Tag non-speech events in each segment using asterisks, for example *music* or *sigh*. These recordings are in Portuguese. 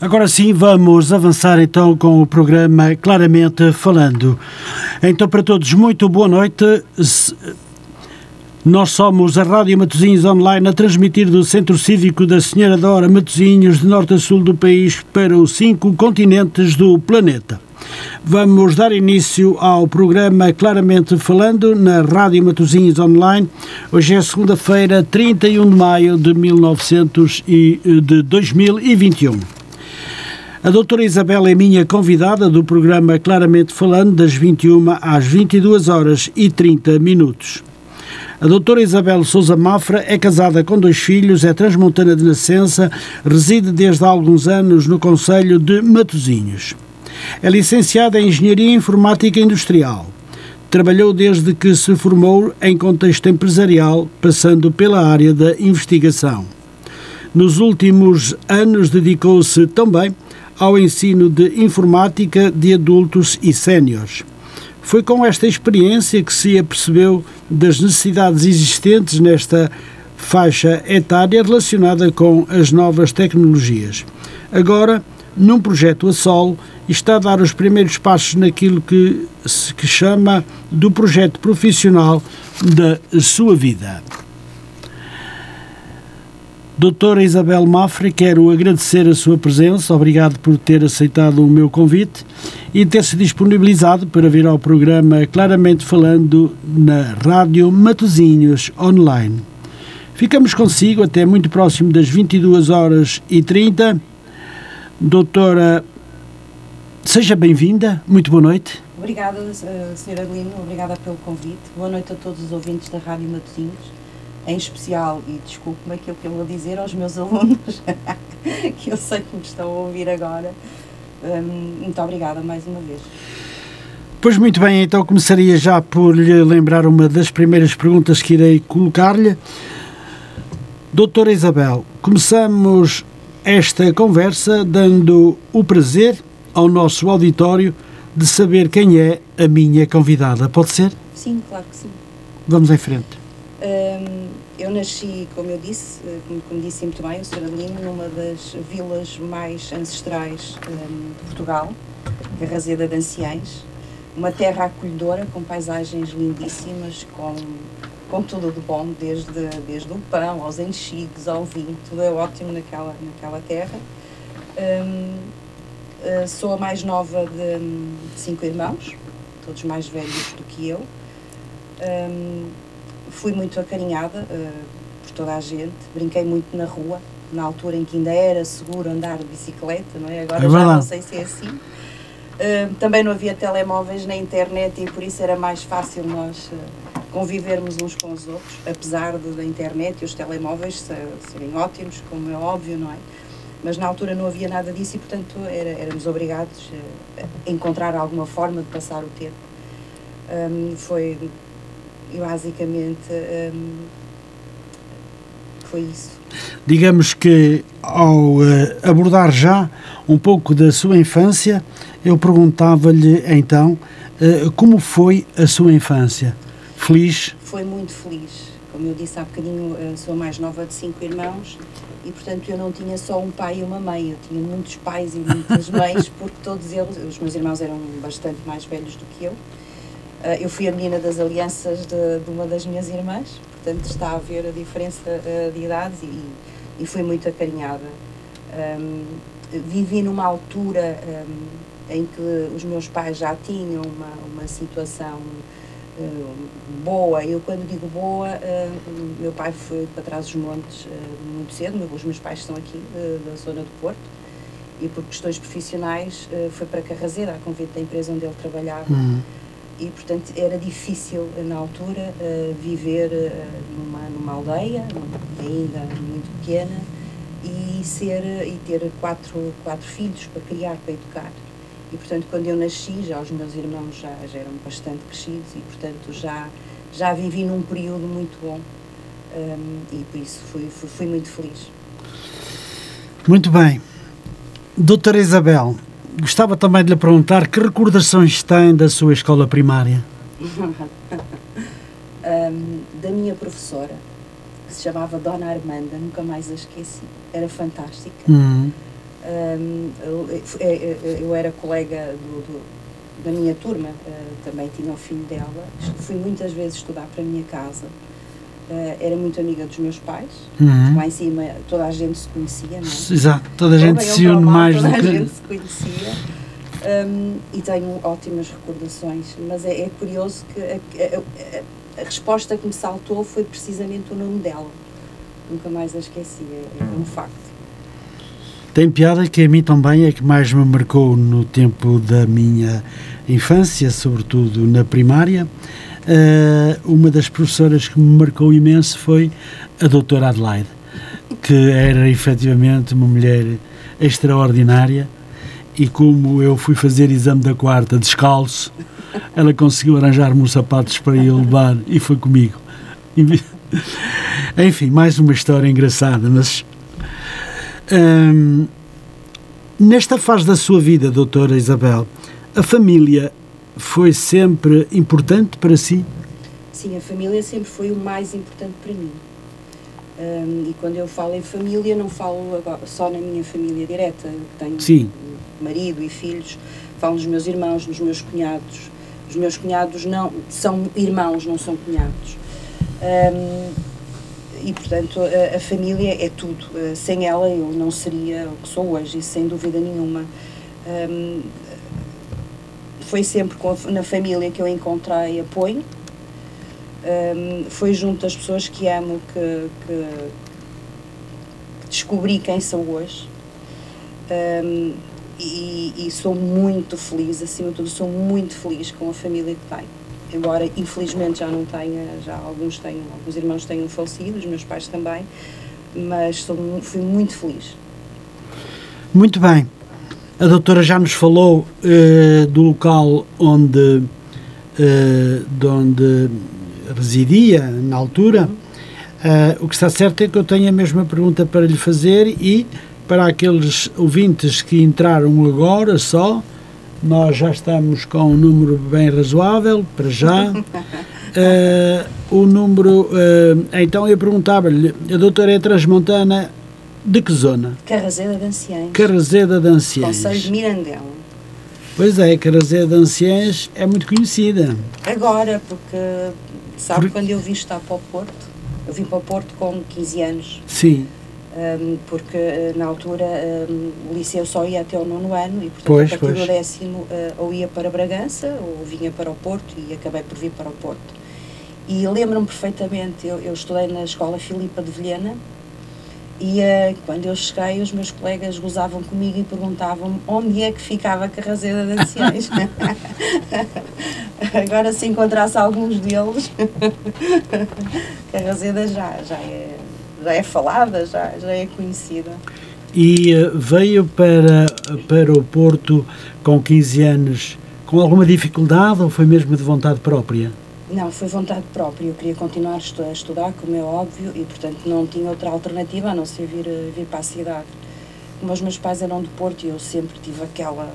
Agora sim, vamos avançar então com o programa Claramente Falando. Então, para todos, muito boa noite. Nós somos a Rádio Matosinhos Online a transmitir do Centro Cívico da Senhora da Hora Matosinhos, de norte a sul do país, para os cinco continentes do planeta. Vamos dar início ao programa Claramente Falando na Rádio Matosinhos Online. Hoje é segunda-feira, 31 de maio de, 1900 e, de 2021. A doutora Isabel é minha convidada do programa Claramente Falando, das 21 às 22 horas e 30 minutos. A doutora Isabel Souza Mafra é casada com dois filhos, é transmontana de nascença, reside desde há alguns anos no Conselho de Matosinhos. É licenciada em Engenharia Informática Industrial. Trabalhou desde que se formou em contexto empresarial, passando pela área da investigação. Nos últimos anos dedicou-se também ao ensino de informática de adultos e séniores. Foi com esta experiência que se apercebeu das necessidades existentes nesta faixa etária relacionada com as novas tecnologias. Agora, num projeto a solo, está a dar os primeiros passos naquilo que se chama do projeto profissional da sua vida. Doutora Isabel Mafra, quero agradecer a sua presença, obrigado por ter aceitado o meu convite e ter se disponibilizado para vir ao programa Claramente Falando na Rádio Matozinhos Online. Ficamos consigo até muito próximo das 22 horas e 30. Doutora, seja bem-vinda, muito boa noite. Obrigada, eh, Sra. Adelino, obrigada pelo convite. Boa noite a todos os ouvintes da Rádio Matozinhos em especial, e desculpe-me aquilo que eu vou dizer aos meus *laughs* alunos, que eu sei que me estão a ouvir agora. Um, muito obrigada mais uma vez. Pois muito bem, então começaria já por lhe lembrar uma das primeiras perguntas que irei colocar-lhe. Doutora Isabel, começamos esta conversa dando o prazer ao nosso auditório de saber quem é a minha convidada. Pode ser? Sim, claro que sim. Vamos em frente. Um, eu nasci, como eu disse, eh, como, como disse muito bem, o Sr. Adelino, numa das vilas mais ancestrais um, de Portugal, Carrazeda de Anciães, uma terra acolhedora com paisagens lindíssimas, com, com tudo de bom, desde, desde o pão aos enchidos, ao vinho, tudo é ótimo naquela, naquela terra. Um, uh, sou a mais nova de, de, cinco irmãos, todos mais velhos do que eu. Um, fui muito acarinhada uh, por toda a gente, brinquei muito na rua, na altura em que ainda era seguro andar de bicicleta, não é? Agora é já não sei se é assim. Uh, também não havia telemóveis na internet e por isso era mais fácil nós uh, convivermos uns com os outros, apesar de, da internet e os telemóveis serem ótimos, como é óbvio, não é? Mas na altura não havia nada disso e, portanto, era, éramos obrigados a encontrar alguma forma de passar o tempo. Um, foi basicamente um, foi isso. Digamos que ao uh, abordar já um pouco da sua infância, eu perguntava-lhe então uh, como foi a sua infância? Feliz? Foi muito feliz. Como eu disse há bocadinho, sou a mais nova de cinco irmãos e, portanto, eu não tinha só um pai e uma mãe, eu tinha muitos pais e muitas mães, *laughs* porque todos eles, os meus irmãos eram bastante mais velhos do que eu eu fui a menina das alianças de, de, uma das minhas irmãs, portanto está a ver a diferença uh, de idades e, e fui muito acarinhada. Um, vivi numa altura um, em que os meus pais já tinham uma, uma situação uh, boa. Eu, quando digo boa, meu pai foi para trás dos montes muito cedo, os meus pais estão aqui da zona do Porto, e por questões profissionais foi para Carrazeira, a convite da empresa onde ele trabalhava. Uhum e portanto era difícil na altura uh, viver uh, numa, numa aldeia ainda muito pequena e ser e ter quatro quatro filhos para criar para educar. E portanto quando eu nasci já os meus irmãos já, já eram bastante crescidos e portanto já já vivi num período muito bom um, e por isso fui, fui, fui muito feliz. Muito bem. Doutora Isabel Gostava também de lhe perguntar que recordações tem da sua escola primária? *laughs* um, da minha professora, que se chamava Dona Armanda, nunca mais a esqueci. Era fantástica. Uhum. Um, eu, eu, era colega do, do, da minha turma, uh, também tinha o filho dela. Fui muitas vezes estudar para a minha casa. Uh, era muito amiga dos meus pais. Uhum. Lá em cima toda a gente se conhecia, não é? Exato, toda a gente se une mais toda do que. Toda a gente se conhecia. Um, e tenho ótimas recordações, mas é, é curioso que a, a, a, resposta que me saltou foi precisamente o nome dela. Nunca mais a esqueci, é, é um facto. Tem piada que a mim também é que mais me marcou no tempo da minha infância, sobretudo na primária. Uh, uma das professoras que me marcou imenso foi a doutora Adelaide, que era efetivamente uma mulher extraordinária e como eu fui fazer exame da quarta descalço, ela conseguiu arranjar-me uns sapatos para eu levar e foi comigo. *laughs* Enfim, mais uma história engraçada, mas hum, nesta fase da sua vida, doutora Isabel, a família foi sempre importante para si? Sim, a família sempre foi o mais importante para mim. Um, e quando eu falo em família, não falo só na minha família direta, que tenho Sim. marido e filhos, falo nos meus irmãos, nos meus cunhados. Os meus cunhados não são irmãos, não são cunhados. Um, e, portanto, a, a, família é tudo. Uh, sem ela eu não seria o que sou hoje, e sem dúvida nenhuma. Um, foi sempre a, na família que eu encontrei apoio um, foi junto das pessoas que amo que, que, que descobri quem sou hoje. Um, e, e, sou muito feliz, acima de tudo, sou muito feliz com a família que tenho. Embora, infelizmente, já não tenha, já alguns tenham, alguns irmãos tenham falecido, os meus pais também, mas sou, fui muito feliz. Muito bem. A doutora já nos falou uh, do local onde, uh, de onde residia na altura. Uh, o que está certo é que eu tenho a mesma pergunta para lhe fazer e para aqueles ouvintes que entraram agora só, nós já estamos com um número bem razoável, para já. *laughs* O número. Então eu perguntava-lhe, a doutora é transmontana de que zona? Carrazeda de Anciães. Carrazeda de Anciães. Conselho de Mirandela. Pois é, Carrazeda de Anciães é muito conhecida. Agora, porque Sabe Por... quando eu vim estar para o Porto? Eu vim para o Porto com 15 anos. Sim. Um, porque uh, na altura um, o liceu só ia até o nono ano e portanto pois, a partir pois. do décimo uh, ou ia para Bragança ou vinha para o Porto e acabei por vir para o Porto. E lembro-me perfeitamente, eu, eu estudei na escola Filipa de Vilhena e uh, quando eu cheguei, os meus colegas gozavam comigo e perguntavam-me onde é que ficava a Carrazeda de Anciães. *laughs* Agora, se encontrasse alguns deles, *laughs* Carrazeda já, já, é, já é falada, já, já é conhecida. E uh, veio para, para o Porto com 15 anos com alguma dificuldade ou foi mesmo de vontade própria? Não, foi vontade própria. Eu queria continuar a estudar, como é óbvio, e portanto não tinha outra alternativa a não ser vir, eh, vir para a cidade. Como os meus pais eram de Porto e eu sempre tive aquela,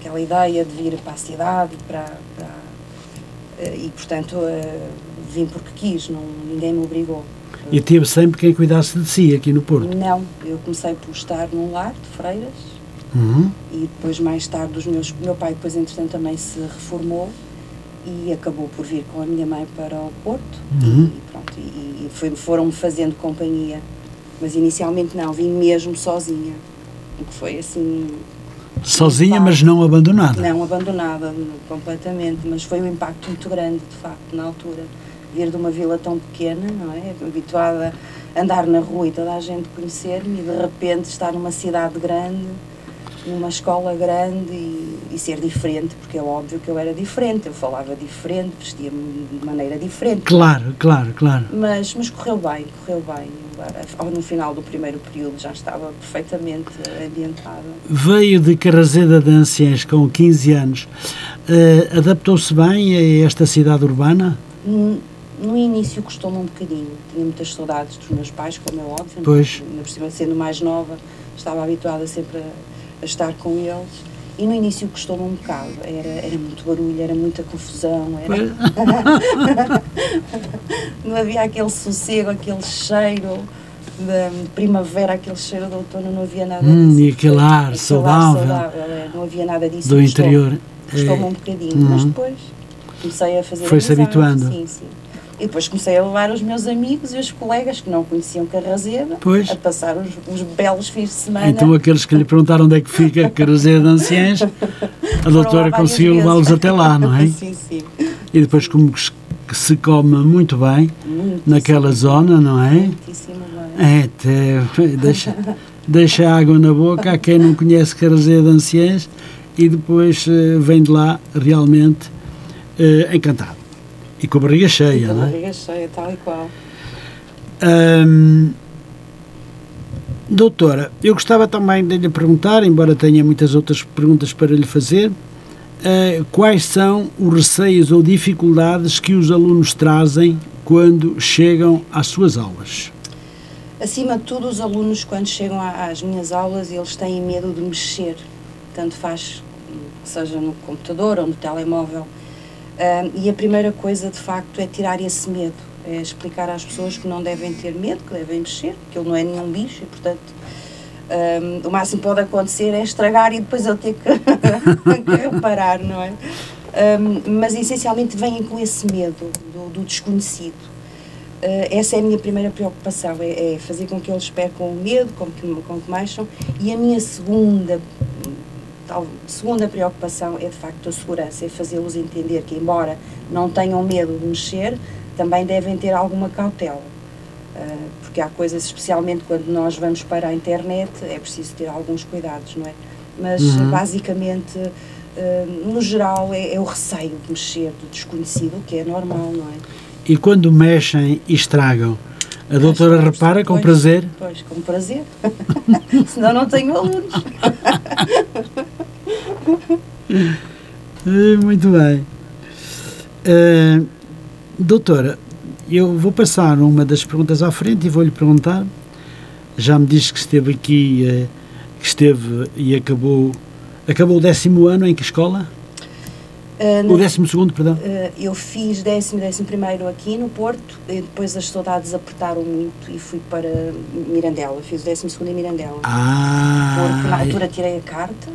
aquela ideia de vir para a cidade para, para eh, e portanto eh, vim porque quis, não, ninguém me obrigou. E teve sempre quem cuidasse de si aqui no Porto? Não, eu comecei por estar num lar de freiras uhum. e depois mais tarde os meus, meu pai depois entretanto também se reformou e acabou por vir com a minha mãe para o Porto uhum. e, pronto, e, e foram-me fazendo companhia. Mas inicialmente não, vim mesmo sozinha, o que foi assim... Sozinha, mas não abandonada? Não abandonada, completamente, mas foi um impacto muito grande, de facto, na altura. Vir de uma vila tão pequena, não é? Habituada a andar na rua e toda a gente conhecer-me e de repente estar numa cidade grande numa escola grande e, e, ser diferente, porque é óbvio que eu era diferente, eu falava diferente, vestia-me de maneira diferente. Claro, claro, claro. Mas, mas correu bem, correu bem. No final do primeiro período já estava perfeitamente ambientada. Veio de Carrazeda de Anciães com 15 anos. Uh, Adaptou-se bem a esta cidade urbana? No, no início custou-me um bocadinho. Tinha muitas saudades dos meus pais, como é óbvio. Pois. Ainda por cima, sendo mais nova, estava habituada sempre a a estar com eles. E no início custou-me um bocado, era, era muito barulho, era muita confusão, era... *laughs* não havia aquele sossego, aquele cheiro de primavera, aquele cheiro de outono, não havia nada Hum, disso. e aquele ar Aquele saudável é, não havia nada disso. do Custou- interior. Custou-me É, um bocadinho, Uhum. mas depois comecei a fazer Foi-se habituando. Sim, sim. E depois comecei a levar os meus amigos e os colegas que não conheciam Carrazeira Pois. a passar os, os belos fins de semana. Então aqueles que lhe perguntaram onde é que fica *laughs* a Carazeira de Anciães, a doutora conseguiu levá-los até lá, não é? *laughs* sim, sim. E depois como que se- come muito bem Muitíssimo, naquela zona, não é? Muitíssimo bem. É, até, deixa, deixa água na boca a quem não conhece Carazeira de Anciães e depois eh, vem de lá realmente eh, encantado. E com a barriga cheia, Com a é? barriga cheia, tal e qual. Ahm, doutora, eu gostava também de lhe perguntar, embora tenha muitas outras perguntas para lhe fazer, eh, quais são os receios ou dificuldades que os alunos trazem quando chegam às suas aulas? Acima de tudo, os alunos, quando chegam às minhas aulas, eles têm medo de mexer. Tanto faz, seja no computador ou no telemóvel. Ahm, e a primeira coisa, de facto, é tirar esse medo. É explicar às pessoas que não devem ter medo, que devem mexer, que ele não é nenhum bicho e, portanto, ahm, o máximo que pode acontecer é estragar e depois eu ter que, *laughs* que reparar, não é? Ahm, mas, essencialmente, vêm com esse medo do, do desconhecido. Uh, essa é a minha primeira preocupação, é, é fazer com que eles percam o medo, com que, com que mexam. E a minha segunda, tal, segunda preocupação é de facto a segurança, é fazê-los entender que, embora não tenham medo de mexer, também devem ter alguma cautela. Uh, porque há coisas, especialmente quando nós vamos para a internet, é preciso ter alguns cuidados, não é? Mas Uhum. basicamente, uh, no geral, é, é o receio de mexer, do desconhecido, o que é normal, não é? E quando mexem e estragam, a doutora Pois, repara com pois, prazer? Pois, com prazer. *laughs* Senão não tenho alunos. *laughs* Eh, Muito bem. Eh, doutora, eu vou passar uma das perguntas à frente e vou-lhe perguntar. Já me disse que esteve aqui, eh, que esteve e acabou, acabou o décimo ano em que escola? Ah, O décimo segundo, perdão. ah, eu fiz décimo e décimo primeiro aqui no Porto, e depois as saudades apertaram muito e fui para Mirandela. Fiz o décimo segundo em Mirandela. Porque na Ah, altura tirei a carta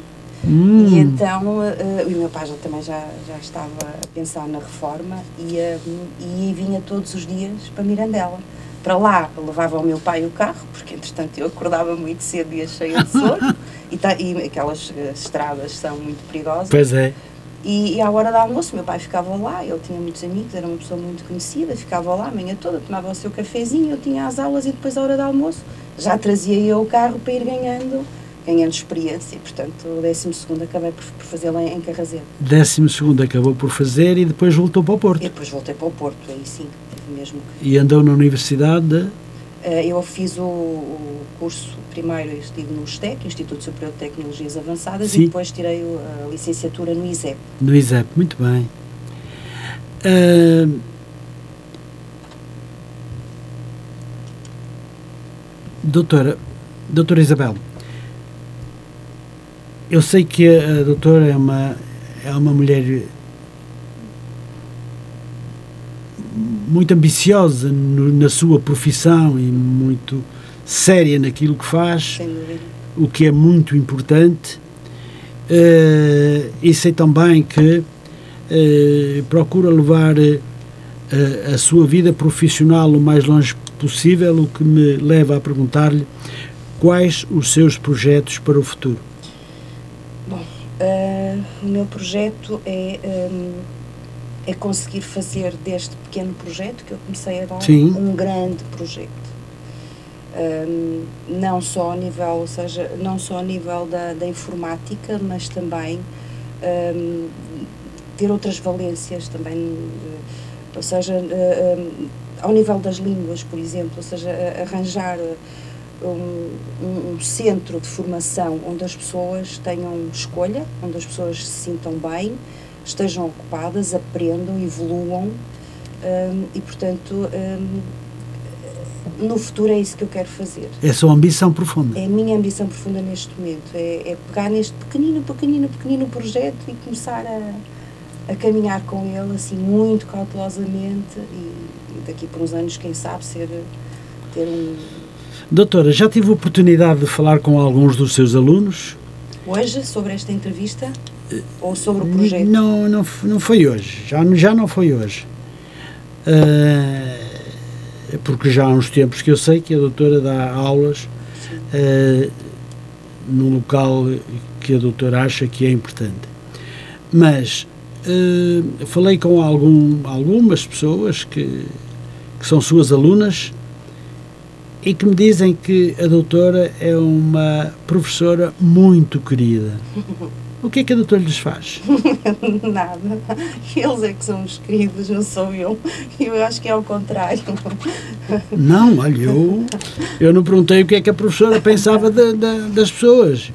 hum, e então ah, o meu pai já, também já, já estava a pensar na reforma e, ah, e vinha todos os dias para Mirandela. Para lá levava o meu pai o carro, porque entretanto eu acordava muito cedo e ia cheia de sono *laughs* e, ta- e aquelas ah, estradas são muito perigosas. pois é. E, e à hora do almoço, meu pai ficava lá, ele tinha muitos amigos, era uma pessoa muito conhecida, ficava lá a manhã toda, tomava o seu cafezinho, eu tinha as aulas e depois à hora do almoço já trazia eu o carro para ir ganhando, ganhando experiência. E, portanto, o 12 acabei por, por fazê-lo em, em Carrazeiro. Décimo segundo acabou por fazer e depois voltou para o E Porto. depois voltei para o Porto, aí sim, mesmo. E andou na Universidade de... Eh, eu fiz o, o curso primeiro, estive no STEC, Instituto Superior de Tecnologias Avançadas, Sim. e depois tirei o- a licenciatura no ISEP. No ISEP, muito bem. Ah, doutora, doutora Isabel, eu sei que a, a doutora é uma, é uma mulher muito ambiciosa no- na sua profissão e muito séria naquilo que faz o que é muito importante. Eh, e sei também que eh, procura levar a, a sua vida profissional o mais longe possível, o que me leva a perguntar-lhe quais os seus projetos para o futuro. Ah, o meu projeto é, hum, é conseguir fazer deste pequeno projeto que eu comecei agora Sim. um grande projeto. Hum, não só ao nível, ou seja, não só ao nível da, da informática, mas também hum, ter outras valências também, eh, ou seja, eh, hum, ao nível das línguas, por exemplo, ou seja, arranjar um, um- um centro de formação onde as pessoas tenham escolha, onde as pessoas se sintam bem, estejam ocupadas, aprendam, evoluam hum, e, portanto, hum, no futuro é isso que eu quero fazer. É a sua ambição profunda. É a minha ambição profunda neste momento, é, é pegar neste pequenino, pequenino, pequenino projeto e começar a, a caminhar com ele assim muito cautelosamente e daqui por uns anos, quem sabe, ser, ter um, Doutora, já tive a oportunidade de falar com alguns dos seus alunos? Hoje, sobre esta entrevista? Ou sobre o projeto? Não, não, não foi hoje. Já, já não foi hoje. Uh, porque já há uns tempos que eu sei que a doutora dá aulas uh, num local que a doutora acha que é importante. Mas uh, falei com algum, algumas pessoas que, que são suas alunas e que me dizem que a doutora é uma professora muito querida. *laughs* O que é que a doutora lhes faz? *laughs* Nada. Eles é que são os queridos, não sou eu. Eu acho que é ao contrário. Não, olha, eu, eu não perguntei o que é que a professora pensava das pessoas.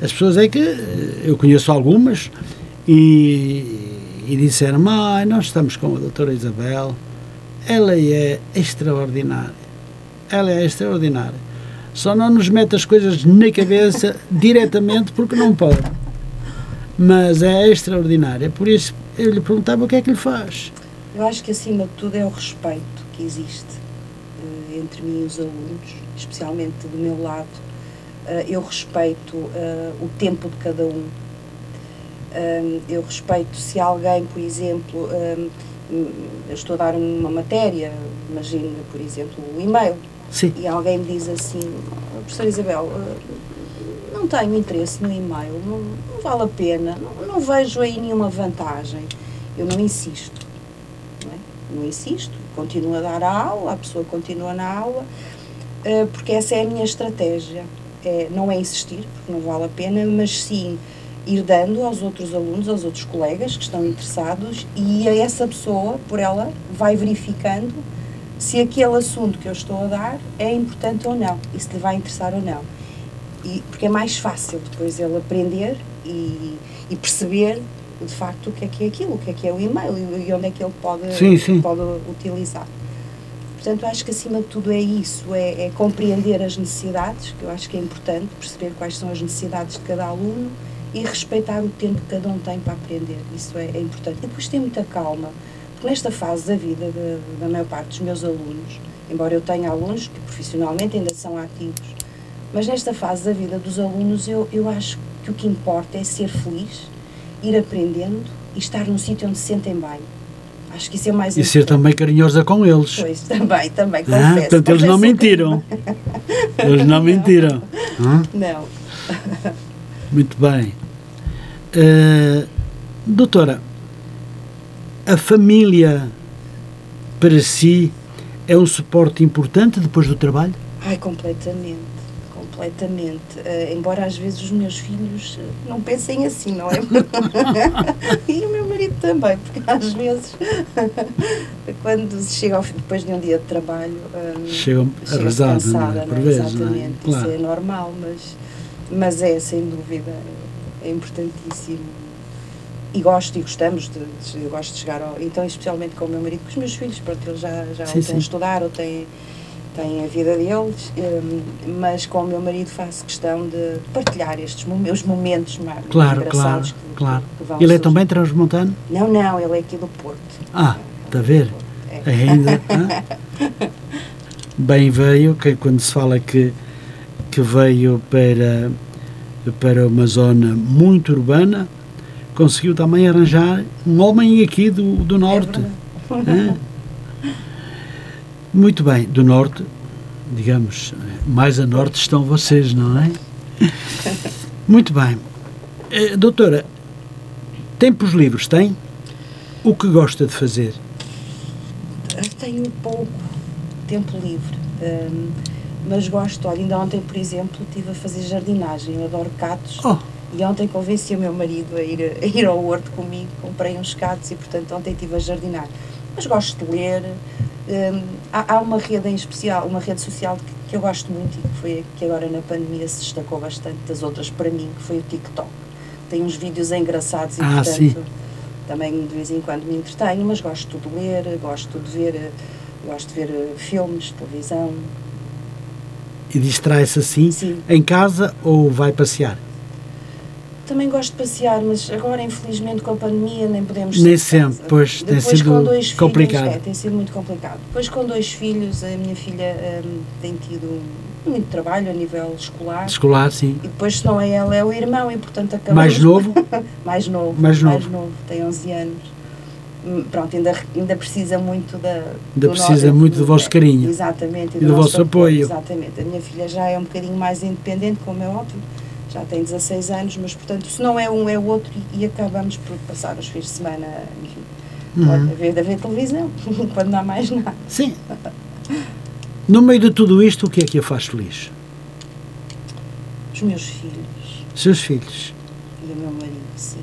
As pessoas é que eu conheço algumas e, e disseram: Mãe, nós estamos com a doutora Isabel, ela é extraordinária. Ela é extraordinária. Só não nos mete as coisas na cabeça diretamente porque não pode mas é extraordinária. Por isso eu lhe perguntava o que é que lhe faz. Eu acho que acima de tudo é o respeito que existe uh, entre mim e os alunos, especialmente do meu lado. Uh, eu respeito uh, o tempo de cada um. eu respeito se alguém, por exemplo, eu estou a dar uma matéria, imagina, por exemplo, o e-mail, Sim. e alguém me diz assim, professora Isabel, não tenho interesse no e-mail, não, não vale a pena, não, não, vejo aí nenhuma vantagem. Eu não insisto. Não, é? não insisto, continuo a dar a aula, a pessoa continua na aula, uh, porque essa é a minha estratégia. É, não é insistir, porque não vale a pena, mas sim ir dando aos outros alunos, aos outros colegas que estão interessados e a essa pessoa, por ela, vai verificando se aquele assunto que eu estou a dar é importante ou não e se lhe vai interessar ou não e, porque é mais fácil depois ele aprender e, e, perceber de facto o que é que é aquilo, o que é que é o e-mail e onde é que ele pode, sim, sim. pode utilizar. Portanto, acho que acima de tudo é isso, é, é, compreender as necessidades, que eu acho que é importante, perceber quais são as necessidades de cada aluno e respeitar o tempo que cada um tem para aprender. Isso é, é importante. E depois ter muita calma, porque nesta fase da vida de, da maior parte dos meus alunos, embora eu tenha alunos que profissionalmente ainda são ativos, mas nesta fase da vida dos alunos, eu, eu acho que o que importa é ser feliz, ir aprendendo e estar num sítio onde se sentem bem. Acho que isso é mais E ser também carinhosa com eles. Pois, também, também, confesso. Ah, portanto, eles não mentiram. eles não *laughs* mentiram. Não. Muito bem. Uh, doutora, a família para si é um suporte importante depois do trabalho? Ai, completamente completamente. Uh, embora às vezes os meus filhos eh, não pensem assim, não é? *laughs* e o meu marido também, porque às vezes, *laughs* quando se chega ao, depois de um dia de trabalho, um, chega, arrasado, cansada, não é? Por vezes, Exatamente, não é? Claro. isso é normal, mas, mas é sem dúvida, é importantíssimo e gosto e gostamos de, de, eu gosto de chegar ao, então especialmente com o meu marido com os meus filhos pronto eles já já sim, têm a estudar ou têm têm a vida deles, hum, mas com o meu marido faço questão de partilhar estes meus momentos mais claro, engraçados. Claro, que, claro. Que ele é também transmontano? Não, não, ele é aqui do Porto. Ah, está a ver? É. Ainda. *laughs* Bem veio, que quando se fala que, que veio para, para uma zona muito urbana, conseguiu também arranjar um homem aqui do, do norte. É muito bem, do norte, digamos, mais a norte estão vocês, não é? Muito bem. Uh, doutora, tempos livres tem? O que gosta de fazer? Tenho pouco tempo livre, um, mas gosto. Olha, ainda ontem, por exemplo, estive a fazer jardinagem. Eu adoro catos. Oh. E ontem convenci o meu marido a ir, a ir ao horto comigo. Comprei uns catos e, portanto, ontem estive a jardinar. Mas gosto de ler, um, há, há, uma rede em especial, uma rede social que, que, eu gosto muito e que foi que agora na pandemia se destacou bastante das outras para mim, que foi o TikTok. Tem uns vídeos engraçados e, ah, portanto, sim. também de vez em quando me entretenho, mas gosto de ler, gosto de ver, gosto de ver eh, filmes, televisão. E distrai-se assim sim. em casa ou vai passear? Também gosto de passear, mas agora, infelizmente, com a pandemia, nem podemos Nem sempre, pois Depois, tem sido com dois complicado. Filhos, é, tem sido muito complicado. Depois, com dois filhos, a minha filha um, tem tido muito trabalho a nível escolar. Escolar, sim. E depois, se não é ela, é o irmão, e portanto acabamos... Mais *laughs* novo? mais novo. Mais novo. Mais novo, tem 11 anos. Hum, Pronto, ainda, ainda precisa muito da... Ainda do precisa muito do vosso carinho. Exatamente. E do vosso apoio. Exatamente. A minha filha já é um bocadinho mais independente, como é óbvio. Já tem 16 anos, mas portanto, se não é um, é o outro e, e acabamos por passar os fins de semana, enfim, Uhum. a ver, a ver televisão, *laughs* quando não há mais nada. Sim. No meio de tudo isto, o que é que a faz feliz? Os meus filhos Seus filhos. e o meu marido, sim,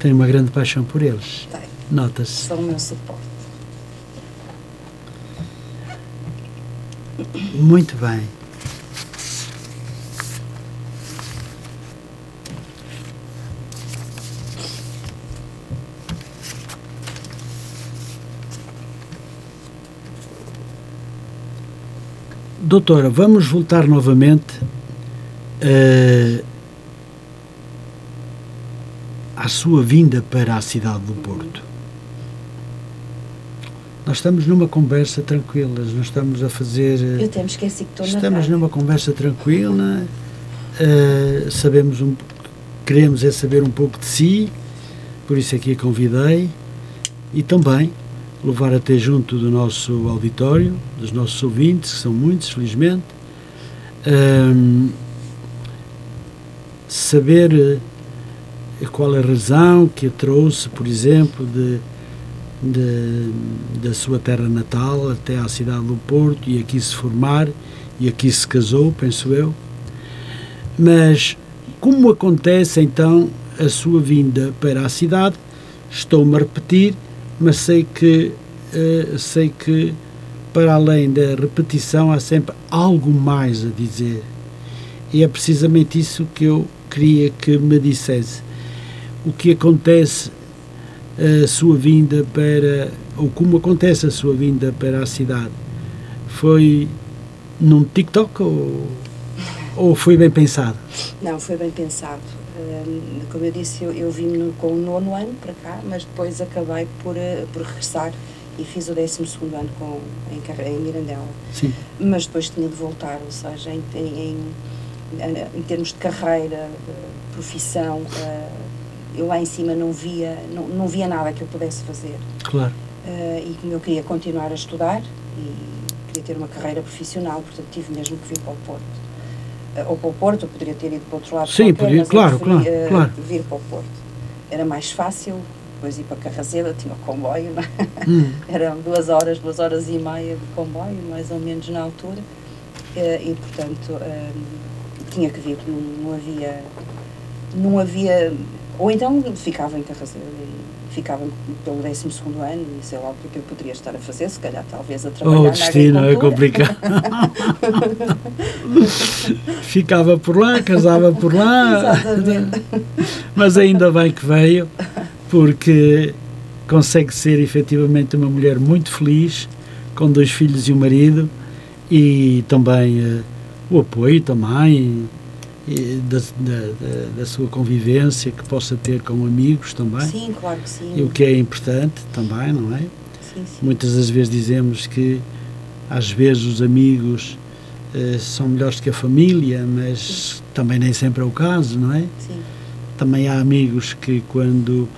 Tem uma grande paixão por eles. têm. Nota-se. são o meu suporte. Muito bem. Doutora, vamos voltar novamente eh, à sua vinda para a cidade do Porto. Nós estamos numa conversa tranquila, não estamos a fazer. eh, Eu até me esqueci que estou na Estamos numa conversa tranquila, eh, sabemos um, queremos é saber um pouco de si, por isso aqui a convidei e também levar até junto do nosso auditório, dos nossos ouvintes, que são muitos, felizmente, ehm, saber eh, qual a razão que a trouxe, por exemplo, de, de- da sua terra natal até à cidade do Porto e aqui se formar e aqui se casou, penso eu. Mas como acontece então a sua vinda para a cidade? Estou-me a repetir, mas sei que eh, sei que para além da repetição há sempre algo mais a dizer. E é precisamente isso que eu queria que me dissesse. O que acontece a sua vinda para, ou como acontece a sua vinda para a cidade? Foi num TikTok ou, ou foi bem pensado? Não, foi bem pensado. Como eu disse, eu, eu vim no, com o nono ano para cá, mas depois acabei por, eh, por regressar e fiz o décimo segundo ano com, em, em Mirandela. Sim. Mas depois tinha de voltar, ou seja, em, em, em, em termos de carreira, de profissão, eh, eu lá em cima não via, não, não via nada que eu pudesse fazer. Claro. Eh, e como eu queria continuar a estudar e queria ter uma carreira profissional, portanto tive mesmo que vir para o Porto. Eh, ou para o Porto, eu poderia ter ido para outro lado Sim, qualquer, podia- claro, preferi, claro, eh, claro. vir para o Porto. Era mais fácil, depois ir para Carraseda, tinha o comboio, é? Hum, *laughs* eram duas horas, duas horas e meia de comboio, mais ou menos na altura, Eh, e portanto tinha que vir, não, não havia, não havia, ou então ficava em Carraseda ficava pelo 12 segundo ano e sei lá o que é que eu poderia estar a fazer, se calhar talvez a trabalhar Oh, na destino é complicado. *laughs* Ficava por lá, casava por lá, Exatamente. mas ainda bem que veio, porque consegue ser efetivamente uma mulher muito feliz, com dois filhos e um marido, e também eh, o apoio também da, da, da- sua convivência que possa ter com amigos também, Sim, claro que sim. e o que é importante também, não é? Sim, sim. Muitas das vezes dizemos que às vezes os amigos eh, são melhores que a família, mas também nem sempre é o caso, não é? sim. Também há amigos que quando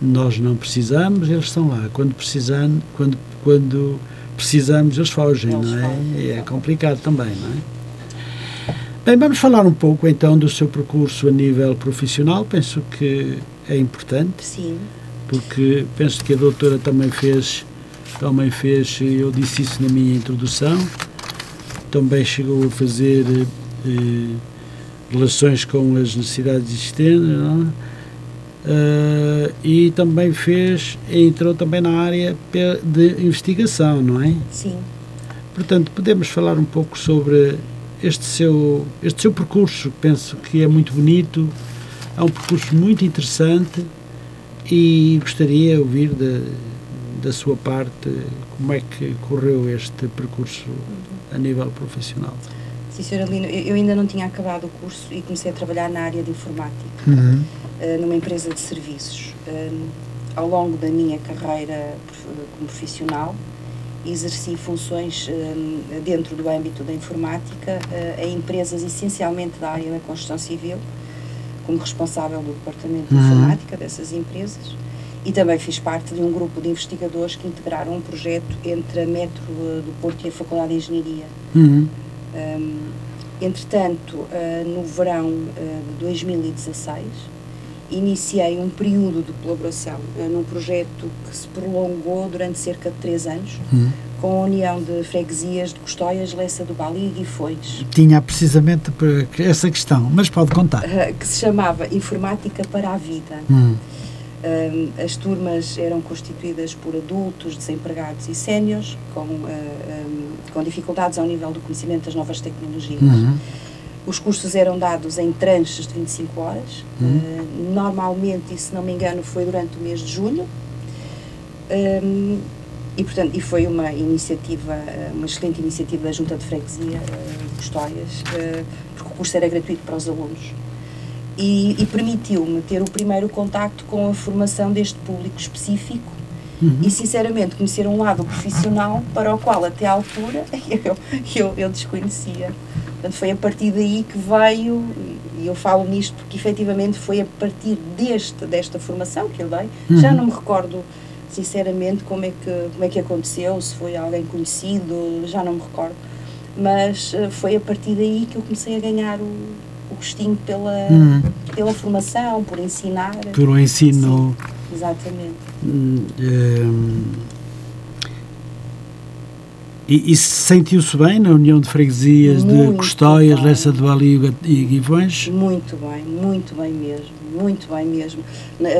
nós não precisamos, eles estão lá. Quando precisamos, quando, quando precisamos, eles fogem, Eles não é? fogem, é complicado também, não é? Bem, vamos falar um pouco então do seu percurso a nível profissional. Penso que é importante Sim, porque penso que a doutora também fez, também fez, eu disse isso na minha introdução, também chegou a fazer eh, relações com as necessidades existentes, não é? Eh, e também fez, entrou também na área de investigação, não é? sim. Portanto, podemos falar um pouco sobre este seu, este seu percurso, penso que é muito bonito, é um percurso muito interessante e gostaria de ouvir da, da sua parte como é que correu este percurso a nível profissional. Sim, Sra. Lino, eu ainda não tinha acabado o curso e comecei a trabalhar na área de informática. eh, numa empresa de serviços. Um, ao longo da minha carreira prof- como profissional, exerci funções dentro do âmbito da informática em empresas essencialmente da área da construção civil, como responsável do departamento de uhum. informática dessas empresas e também fiz parte de um grupo de investigadores que integraram um projeto entre a Metro do Porto e a Faculdade de Engenharia. Uhum. Um, entretanto, no verão de 2016, iniciei um período de colaboração uh, num projeto que se prolongou durante cerca de três anos, uhum. com a União de Freguesias de Custóias, Lessa do Bali e Guifões. Tinha precisamente essa questão, mas pode contar. que se chamava Informática para a Vida. Uhum as turmas eram constituídas por adultos, desempregados e séniores, com, uh, um, com dificuldades ao nível do conhecimento das novas tecnologias. Uhum. Os cursos eram dados em tranches de 25 horas. Uhum. Uh, normalmente, e se não me engano, foi durante o mês de julho. Um, e, portanto, e foi uma iniciativa, uma excelente iniciativa da Junta de Freguesia uh, de Histórias, uh, porque o curso era gratuito para os alunos e, e permitiu-me ter o primeiro contacto com a formação deste público específico uhum. e sinceramente conhecer um lado profissional para o qual até à altura *laughs* eu, eu, eu desconhecia. Portanto, foi a partir daí que veio, e eu falo nisto porque efetivamente foi a partir deste, desta formação que eu dei, uhum. já não me recordo sinceramente como é, que, como é que aconteceu, se foi alguém conhecido, já não me recordo, mas uh, foi a partir daí que eu comecei a ganhar o, o gostinho pela, hum. pela formação, por ensinar. Pelo ensino. Sim, exatamente. Hum, hum, e, e sentiu-se bem na União de Freguesias muito de Custóias, bem. Lessa do Vale e Guivões? Muito bem, muito bem mesmo, muito bem mesmo.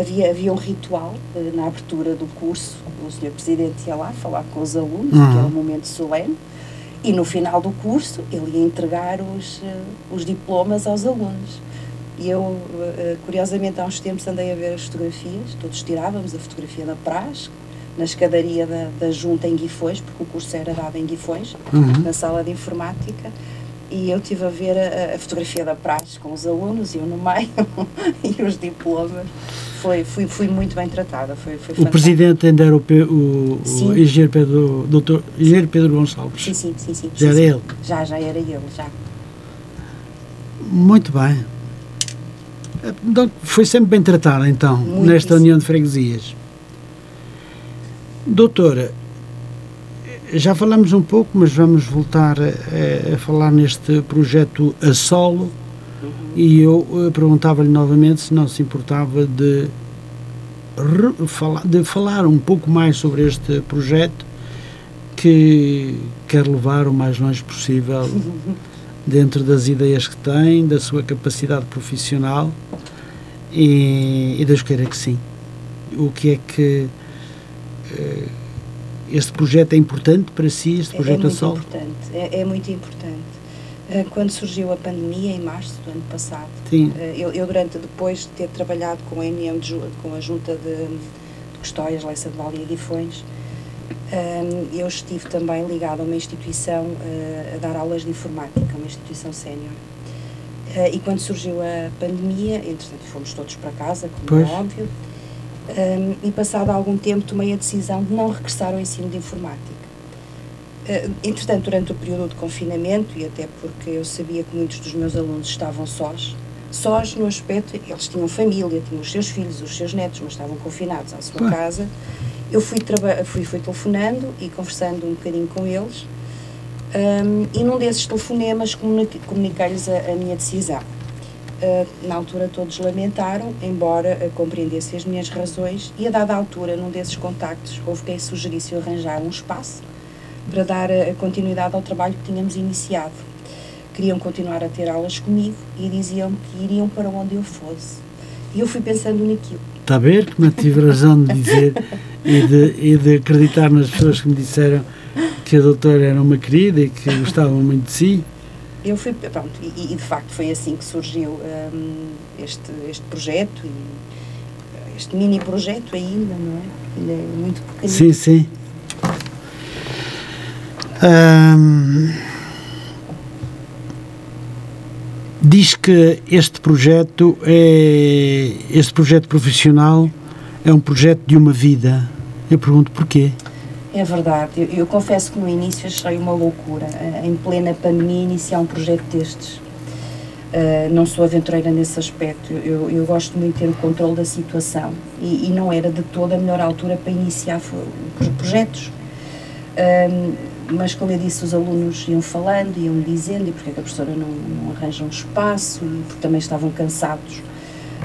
Havia, havia um ritual eh, na abertura do curso, o Sr. Presidente ia lá falar com os alunos, uhum. que era um momento solene, e no final do curso ele ia entregar os, eh, os diplomas aos alunos. E eu, eh, curiosamente, há uns tempos andei a ver as fotografias, todos tirávamos a fotografia da praxe, na escadaria da, da Junta em Guifões, porque o curso era dado em Guifões, uhum. na sala de informática, e eu estive a ver a, a, fotografia da praxe com os alunos, e eu no meio, e os diplomas foi, fui, fui muito bem tratada. Foi, foi o presidente ainda era o, o, o engenheiro Pedro, doutor, engenheiro Pedro Gonçalves. Sim, sim, sim. sim já sim, era sim. ele? Já, já era ele, já. Muito bem. Então, foi sempre bem tratada, então, Muitíssimo. nesta União de Freguesias. Doutora, já falamos um pouco, mas vamos voltar a, a falar neste projeto a solo e eu uh, perguntava-lhe novamente se não se importava de, falar, de falar um pouco mais sobre este projeto que quer levar o mais longe possível dentro das ideias que tem, da sua capacidade profissional e, e Deus queira que sim. O que é que este projeto é importante para si, este projeto é, é sol? Importante, é, é muito importante eh, quando surgiu a pandemia, em março do ano passado. Eh, eu, eu durante, depois de ter trabalhado com a NM, com a Junta de, de Custóias, Leça de Valia e Guifões, eh, eu estive também ligada a uma instituição a dar aulas de informática, uma instituição sénior. E quando surgiu a pandemia, entretanto fomos todos para casa, como pois. é óbvio, e passado algum tempo tomei a decisão de não regressar ao ensino de informática. Uh, entretanto, durante o período de confinamento, e até porque eu sabia que muitos dos meus alunos estavam sós, sós no aspecto, eles tinham família, tinham os seus filhos, os seus netos, mas estavam confinados à sua casa, eu fui, fui, fui telefonando e conversando um bocadinho com eles, um, e num desses telefonemas comuniquei-lhes a, a, minha decisão. Uh, na altura todos lamentaram, embora uh, compreendessem as minhas razões, e a dada altura, num desses contactos, houve quem sugerisse eu arranjar um espaço para dar a continuidade ao trabalho que tínhamos iniciado. Queriam continuar a ter aulas comigo e diziam que iriam para onde eu fosse. E eu fui pensando naquilo. Está a ver como eu tive razão de dizer e, de, e de acreditar nas pessoas que me disseram que a doutora era uma querida e que gostavam muito de si? Eu fui, pronto, e, e de facto foi assim que surgiu um, este, este projeto, e este mini projeto ainda, não é? Ainda é muito pequenino. Sim, sim diz que este projeto é este projeto profissional é um projeto de uma vida. Eu pergunto porquê. É verdade. Eu, eu, confesso que no início achei uma loucura, em plena pandemia, iniciar um projeto destes. Uh, não sou aventureira nesse aspecto. Eu, eu, gosto muito de ter o controle da situação e, e não era de toda a melhor altura para iniciar projetos. Uh, mas, como eu disse, os alunos iam falando, iam dizendo, e porque é que a professora não, não arranja um espaço, e porque também estavam cansados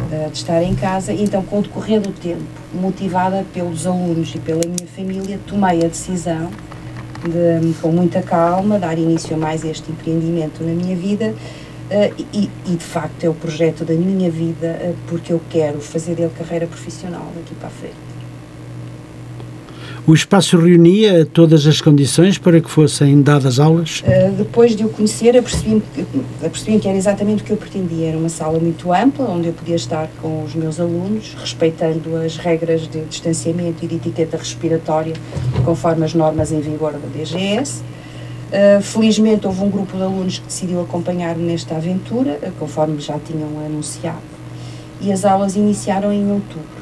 de estar em casa. E então, com o decorrer do tempo, motivada pelos alunos e pela minha família, tomei a decisão de, com muita calma, dar início a mais este empreendimento na minha vida Uh, e, e, de facto é o projeto da minha vida uh, porque eu quero fazer dele carreira profissional daqui para a frente. O espaço reunia todas as condições para que fossem dadas aulas? Uh, depois de o conhecer, apercebi que era exatamente o que eu pretendia. Era uma sala muito ampla, onde eu podia estar com os meus alunos, respeitando as regras de distanciamento e de etiqueta respiratória, conforme as normas em vigor da DGS Uh, felizmente houve um grupo de alunos que decidiu acompanhar-me nesta aventura, uh, conforme já tinham anunciado, e as aulas iniciaram em outubro.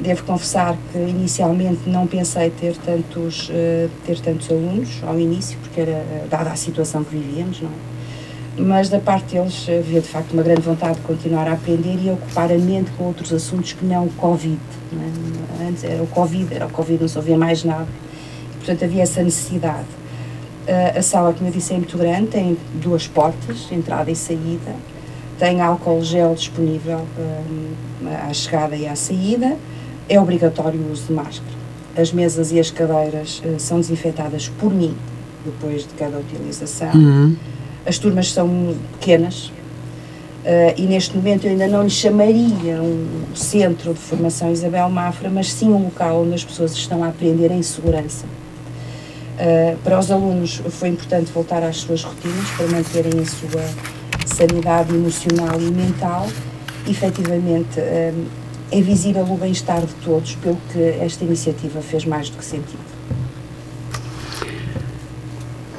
Devo confessar que inicialmente não pensei ter tantos, uh, ter tantos alunos ao início, porque era dada a situação que vivíamos, não é? Mas da parte deles havia de facto uma grande vontade de continuar a aprender e a ocupar a mente com outros assuntos que não o Covid. Não é? Antes era o Covid, era o Covid, não se ouvia mais nada. Portanto, havia essa necessidade. Uh, a sala, como eu disse, é muito grande, tem duas portas, entrada e saída, tem álcool gel disponível à chegada e à saída, é obrigatório o uso de máscara. As mesas e as cadeiras uh, são desinfetadas por mim, depois de cada utilização. Uhum. As turmas são pequenas, Uh, e neste momento eu ainda não lhe chamaria um centro de formação Isabel Mafra, mas sim um local onde as pessoas estão a aprender em segurança. Uh, para os alunos foi importante voltar às suas rotinas para manterem a sua sanidade emocional e mental. Efetivamente, uh, é visível o bem-estar de todos, pelo que esta iniciativa fez mais do que sentido.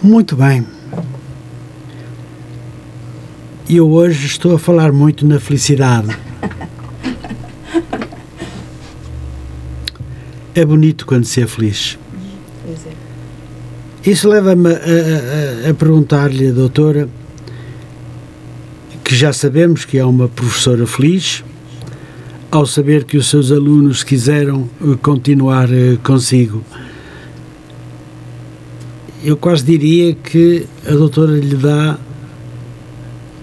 Muito bem. Eu hoje estou a falar muito na felicidade. *laughs* é bonito quando se é feliz. Isso leva-me a, a, a perguntar-lhe, doutora, que já sabemos que é uma professora feliz, ao saber que os seus alunos quiseram eh, continuar eh, consigo. Eu quase diria que a doutora lhe dá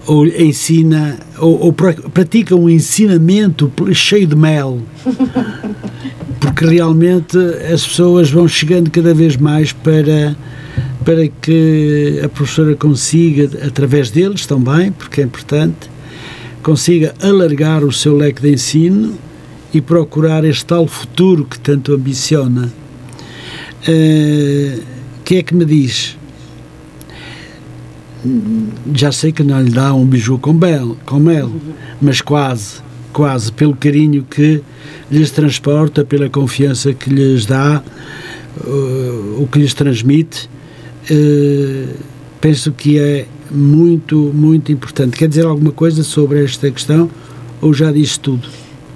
ou ensina ou, ou pratica um ensinamento cheio de mel *laughs* porque realmente as pessoas vão chegando cada vez mais para para que a professora consiga, através deles também, porque é importante, consiga alargar o seu leque de ensino e procurar este tal futuro que tanto ambiciona. Uh, que é que me diz? Já sei que não lhe dá um biju com, com mel, mas quase, quase, pelo carinho que lhes transporta, pela confiança que lhes dá, uh, o que lhes transmite, uh, penso que é muito, muito importante. Quer dizer alguma coisa sobre esta questão ou já disse tudo?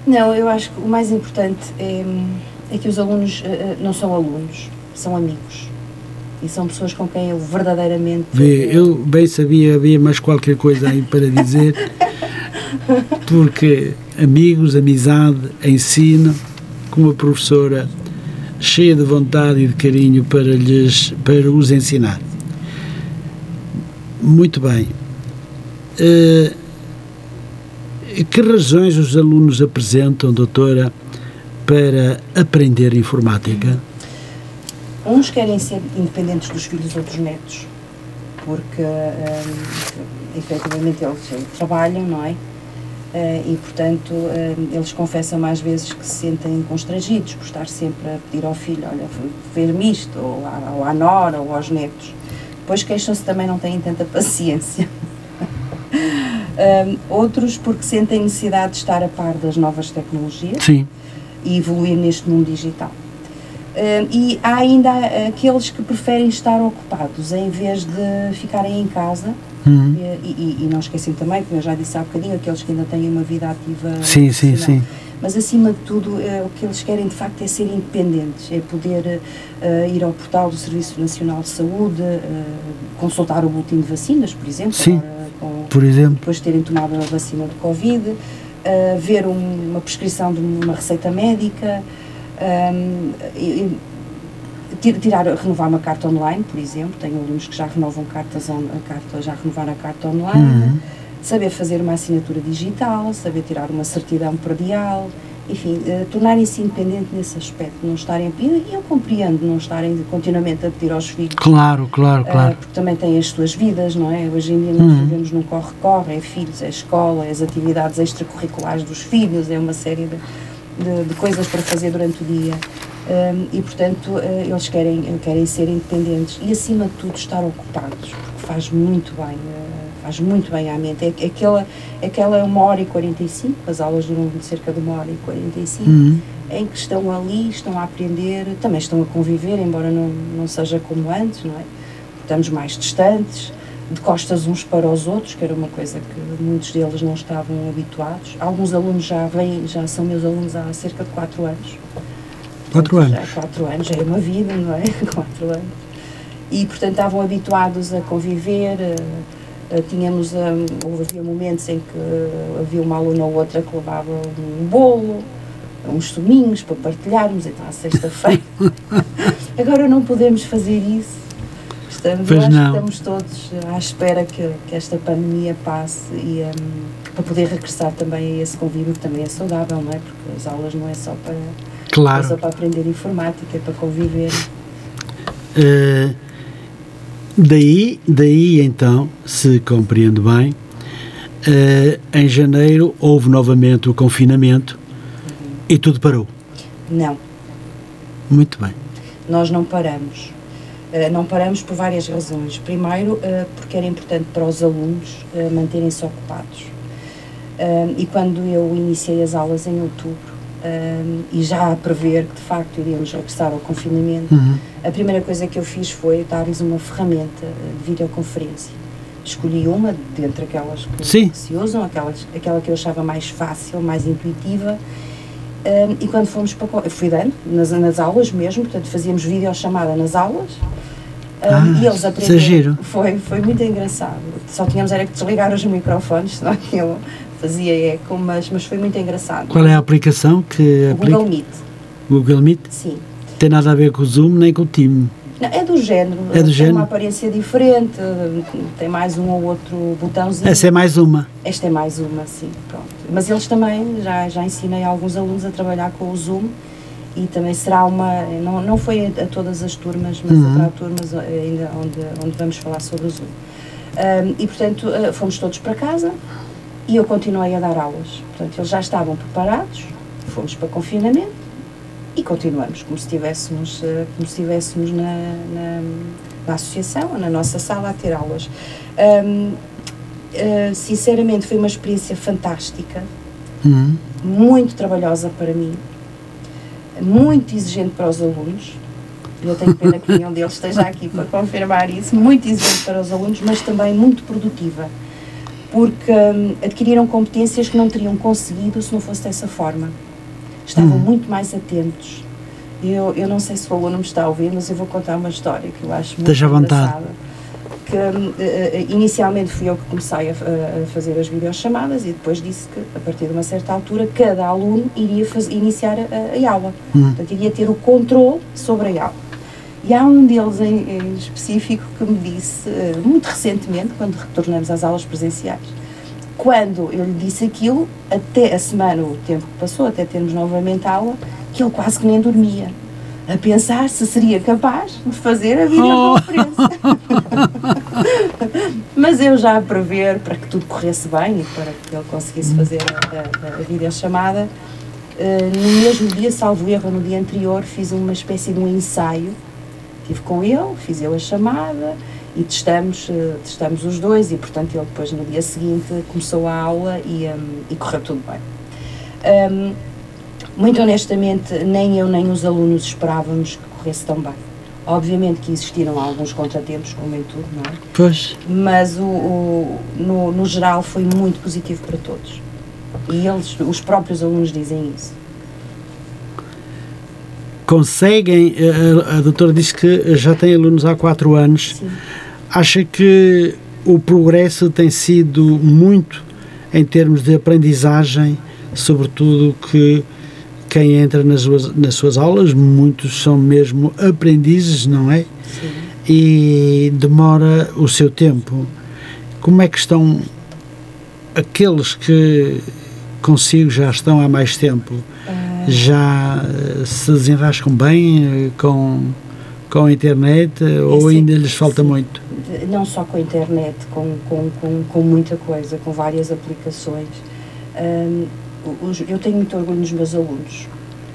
Não, eu acho que o mais importante é, é que os alunos uh, não são alunos, são amigos. E são pessoas com quem eu verdadeiramente. Vê, eu bem sabia, havia mais qualquer coisa aí para dizer, *laughs* porque amigos, amizade, ensino, com uma professora cheia de vontade e de carinho para, lhes, para os ensinar. Muito bem. Uh, que razões os alunos apresentam, doutora, para aprender informática? Uns querem ser independentes dos filhos ou dos netos, porque um, eh, efetivamente eles trabalham, não é? Uh, e, portanto, uh, eles confessam mais vezes que se sentem constrangidos por estar sempre a pedir ao filho, olha, ver-me isto, ou à, ou à nora, ou aos netos. Depois queixam-se também, não têm tanta paciência. *laughs* uh, outros porque sentem necessidade de estar a par das novas tecnologias Sim. e evoluir neste mundo digital. e há ainda aqueles que preferem estar ocupados em vez de ficarem em casa Uhum. E, e, e, não esquecem também, como eu já disse há bocadinho, aqueles que ainda têm uma vida ativa. Sim, sim, sim. Mas acima de tudo eh, o que eles querem de facto é ser independentes, é poder uh, ir ao portal do Serviço Nacional de Saúde, uh, consultar o boletim de vacinas, por exemplo, Sim, agora, com, por exemplo. depois de terem tomado a vacina do Covid, uh, ver um, uma prescrição de uma receita médica, um, e, tirar, renovar uma carta online, por exemplo, tenho alunos que já renovam cartas on, carta, já renovaram a carta online. Uhum saber fazer uma assinatura digital, saber tirar uma certidão predial, enfim, uh, tornarem-se independentes nesse aspecto, não estarem, e eu compreendo, não estarem continuamente a pedir aos filhos. Claro, claro, uh, claro. Porque também têm as suas vidas, não é? Hoje em dia nós uhum. vivemos num corre-corre, é filhos, é escola, é as atividades extracurriculares dos filhos, é uma série de, de, de coisas para fazer durante o dia. Um, e portanto uh, eles querem, querem ser independentes e acima de tudo estar ocupados, porque faz muito bem faz muito bem à mente. É, aquela, aquela uma hora e 45, as aulas duram cerca de uma hora e 45, uhum. em que estão ali, estão a aprender, também estão a conviver, embora não, não seja como antes, não é? Estamos mais distantes, de costas uns para os outros, que era uma coisa que muitos deles não estavam habituados. Alguns alunos já vêm, já são meus alunos há cerca de 4 anos. Quatro anos? Já, quatro anos, já é uma vida, não é? *laughs* quatro anos. E, portanto, estavam habituados a conviver, Uh, tínhamos, um, havia momentos em que havia uma aluna ou outra que levava um bolo, uns suminhos para partilharmos, então à sexta-feira. *laughs* Agora não podemos fazer isso. Estamos, estamos todos à espera que, que esta pandemia passe e um, para poder regressar também a esse convívio que também é saudável, não é? Porque as aulas não é só para, claro. é só para aprender informática, é para conviver. Uh Daí, daí então, se compreendo bem, uh, em janeiro houve novamente o confinamento uhum. e tudo parou. Não. Muito bem. Nós não paramos. Uh, não paramos por várias razões. Primeiro, uh, porque era importante para os alunos manterem-se ocupados. e quando eu iniciei as aulas em outubro, e já a prever que de facto iríamos regressar ao confinamento, uhum. a primeira coisa que eu fiz foi dar-lhes uma ferramenta de videoconferência. Escolhi uma dentre aquelas que, que, se usam, aquelas, aquela que eu achava mais fácil, mais intuitiva. Um, e quando fomos para. Eu fui dando, nas, nas aulas mesmo, portanto fazíamos videochamada nas aulas. Um, ah, e eles aprenderam. Foi, foi muito engraçado. Só tínhamos era que desligar os microfones, *laughs* senão aquilo fazia eco, mas, mas foi muito engraçado. Qual é a aplicação que aplica? Google Meet. Google Meet? Sim. Tem nada a ver com o Zoom nem com o Team. Não, é do género. É do tem género. uma aparência diferente, tem mais um ou outro botãozinho. Essa é mais uma. Esta é mais uma, sim, pronto. Mas eles também, já, já ensinei alguns alunos a trabalhar com o Zoom e também será uma, não, não foi a, todas as turmas, mas uhum. haverá turmas ainda onde, onde vamos falar sobre o Zoom. Um, e portanto, uh, fomos todos para casa, e eu continuei a dar aulas. Portanto, eles já estavam preparados, fomos para confinamento e continuamos como se estivéssemos, eh, como se estivéssemos na, na, na associação, na nossa sala a ter aulas. Eh, sinceramente, foi uma experiência fantástica, uhum. muito trabalhosa para mim, muito exigente para os alunos. Eu tenho pena que nenhum deles esteja aqui para confirmar isso. Muito exigente para os alunos, mas também muito produtiva porque hum, adquiriram competências que não teriam conseguido se não fosse dessa forma. Estavam hum. muito mais atentos. Eu, eu não sei se o aluno me está a ouvir, mas eu vou contar uma história que eu acho muito Deixa engraçada. Que, uh, inicialmente fui eu que comecei a, a, fazer as videochamadas e depois disse que, a partir de uma certa altura, cada aluno iria faz, iniciar a, a aula. Hum. Portanto, iria ter o controle sobre a aula. E há um deles em, em específico que me disse, uh, muito recentemente, quando retornamos às aulas presenciais, quando eu lhe disse aquilo, até a semana, o tempo que passou, até termos novamente aula, que ele quase que nem dormia, a pensar se seria capaz de fazer a videoconferência. Oh. *laughs* Mas eu já a prever, para que tudo corresse bem e para que ele conseguisse fazer a, a, a videochamada, uh, no mesmo dia, salvo erro, no dia anterior, fiz uma espécie de um ensaio Estive com ele, fiz eu a chamada e testamos, uh, testamos os dois e, portanto, ele depois no dia seguinte começou a aula e, um, e correu tudo bem. Um, muito honestamente, nem eu nem os alunos esperávamos que corresse tão bem. Obviamente que existiram alguns contratempos, como em tudo, não é? Pois. Mas o, o no, no geral foi muito positivo para todos. E eles, os próprios alunos dizem isso. Conseguem, a, a doutora disse que já tem alunos há quatro anos. Sim. Acha que o progresso tem sido muito em termos de aprendizagem, sobretudo que quem entra nas suas, nas suas aulas, muitos são mesmo aprendizes, não é? Sim. E demora o seu tempo. Como é que estão aqueles que consigo já estão há mais tempo? Já eh, se desenrascam bem eh, com, com a internet eh, ou Esse- ainda lhes falta sim. muito? não só com a internet, com, com, com, com muita coisa, com várias aplicações. Os- eu tenho muito orgulho nos meus alunos,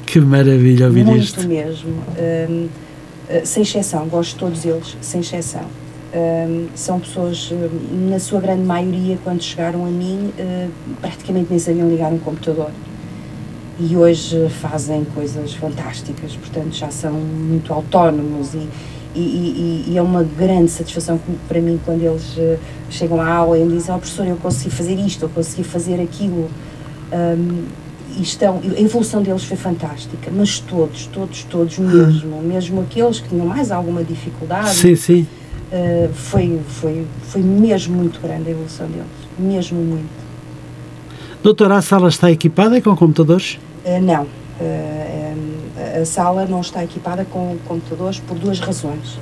Que maravilha ouvir muito isto. mesmo. Ahm, ah, sem exceção, gosto de todos eles, sem exceção. Ahm, são pessoas, na sua grande maioria, quando chegaram a mim, ah, praticamente nem sabiam ligar um computador. E hoje fazem coisas fantásticas, portanto já são muito autónomos e, e, e- e é uma grande satisfação para mim quando eles ah, chegam à aula e me dizem, oh professor, eu consegui fazer isto, eu consegui fazer aquilo. Ahm, e estão, a evolução deles foi fantástica, mas todos, todos, todos mesmo, mesmo aqueles que tinham mais alguma dificuldade, Sim, sim. Uh, foi, foi, foi mesmo muito grande a evolução deles, mesmo muito. Doutora, a sala está equipada com computadores? Uh, não, Uh, um, a sala não está equipada com computadores por duas razões.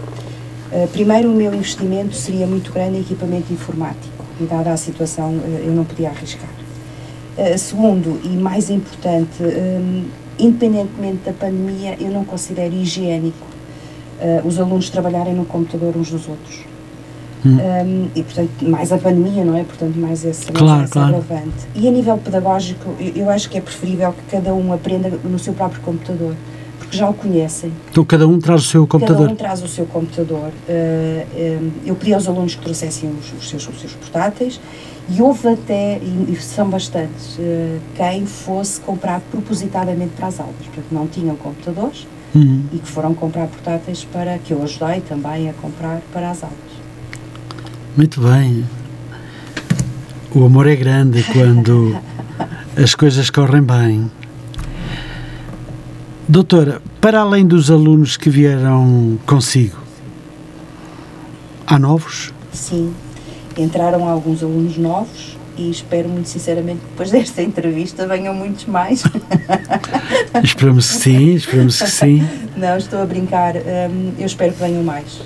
Primeiro, o meu investimento seria muito grande em equipamento informático e, dada a situação, eu não podia arriscar. Segundo, e mais importante, independentemente da pandemia, eu não considero higiênico os alunos trabalharem no computador uns dos outros. Um, e, portanto, mais a pandemia, não é? Portanto, mais esse, Claro, esse claro. agravante. E a nível pedagógico, eu, eu acho que é preferível que cada um aprenda no seu próprio computador, porque já o conhecem. Então cada um traz o seu computador. Cada um traz o seu computador. Uh, um, eu pedi aos alunos que trouxessem os, os seus, os seus portáteis e houve até, e, são bastantes, uh, quem fosse comprar propositadamente para as aulas, porque não tinham computadores Uhum. e que foram comprar portáteis para, que eu ajudei também a comprar para as aulas. Muito bem. O amor é grande quando as coisas correm bem. Doutora, para além dos alunos que vieram consigo, há novos? Sim, entraram alguns alunos novos e espero muito sinceramente que depois *laughs* desta entrevista venham muitos mais. *laughs* Esperamos que sim, esperamos que sim. Não, estou a brincar, hum, eu espero que venham mais.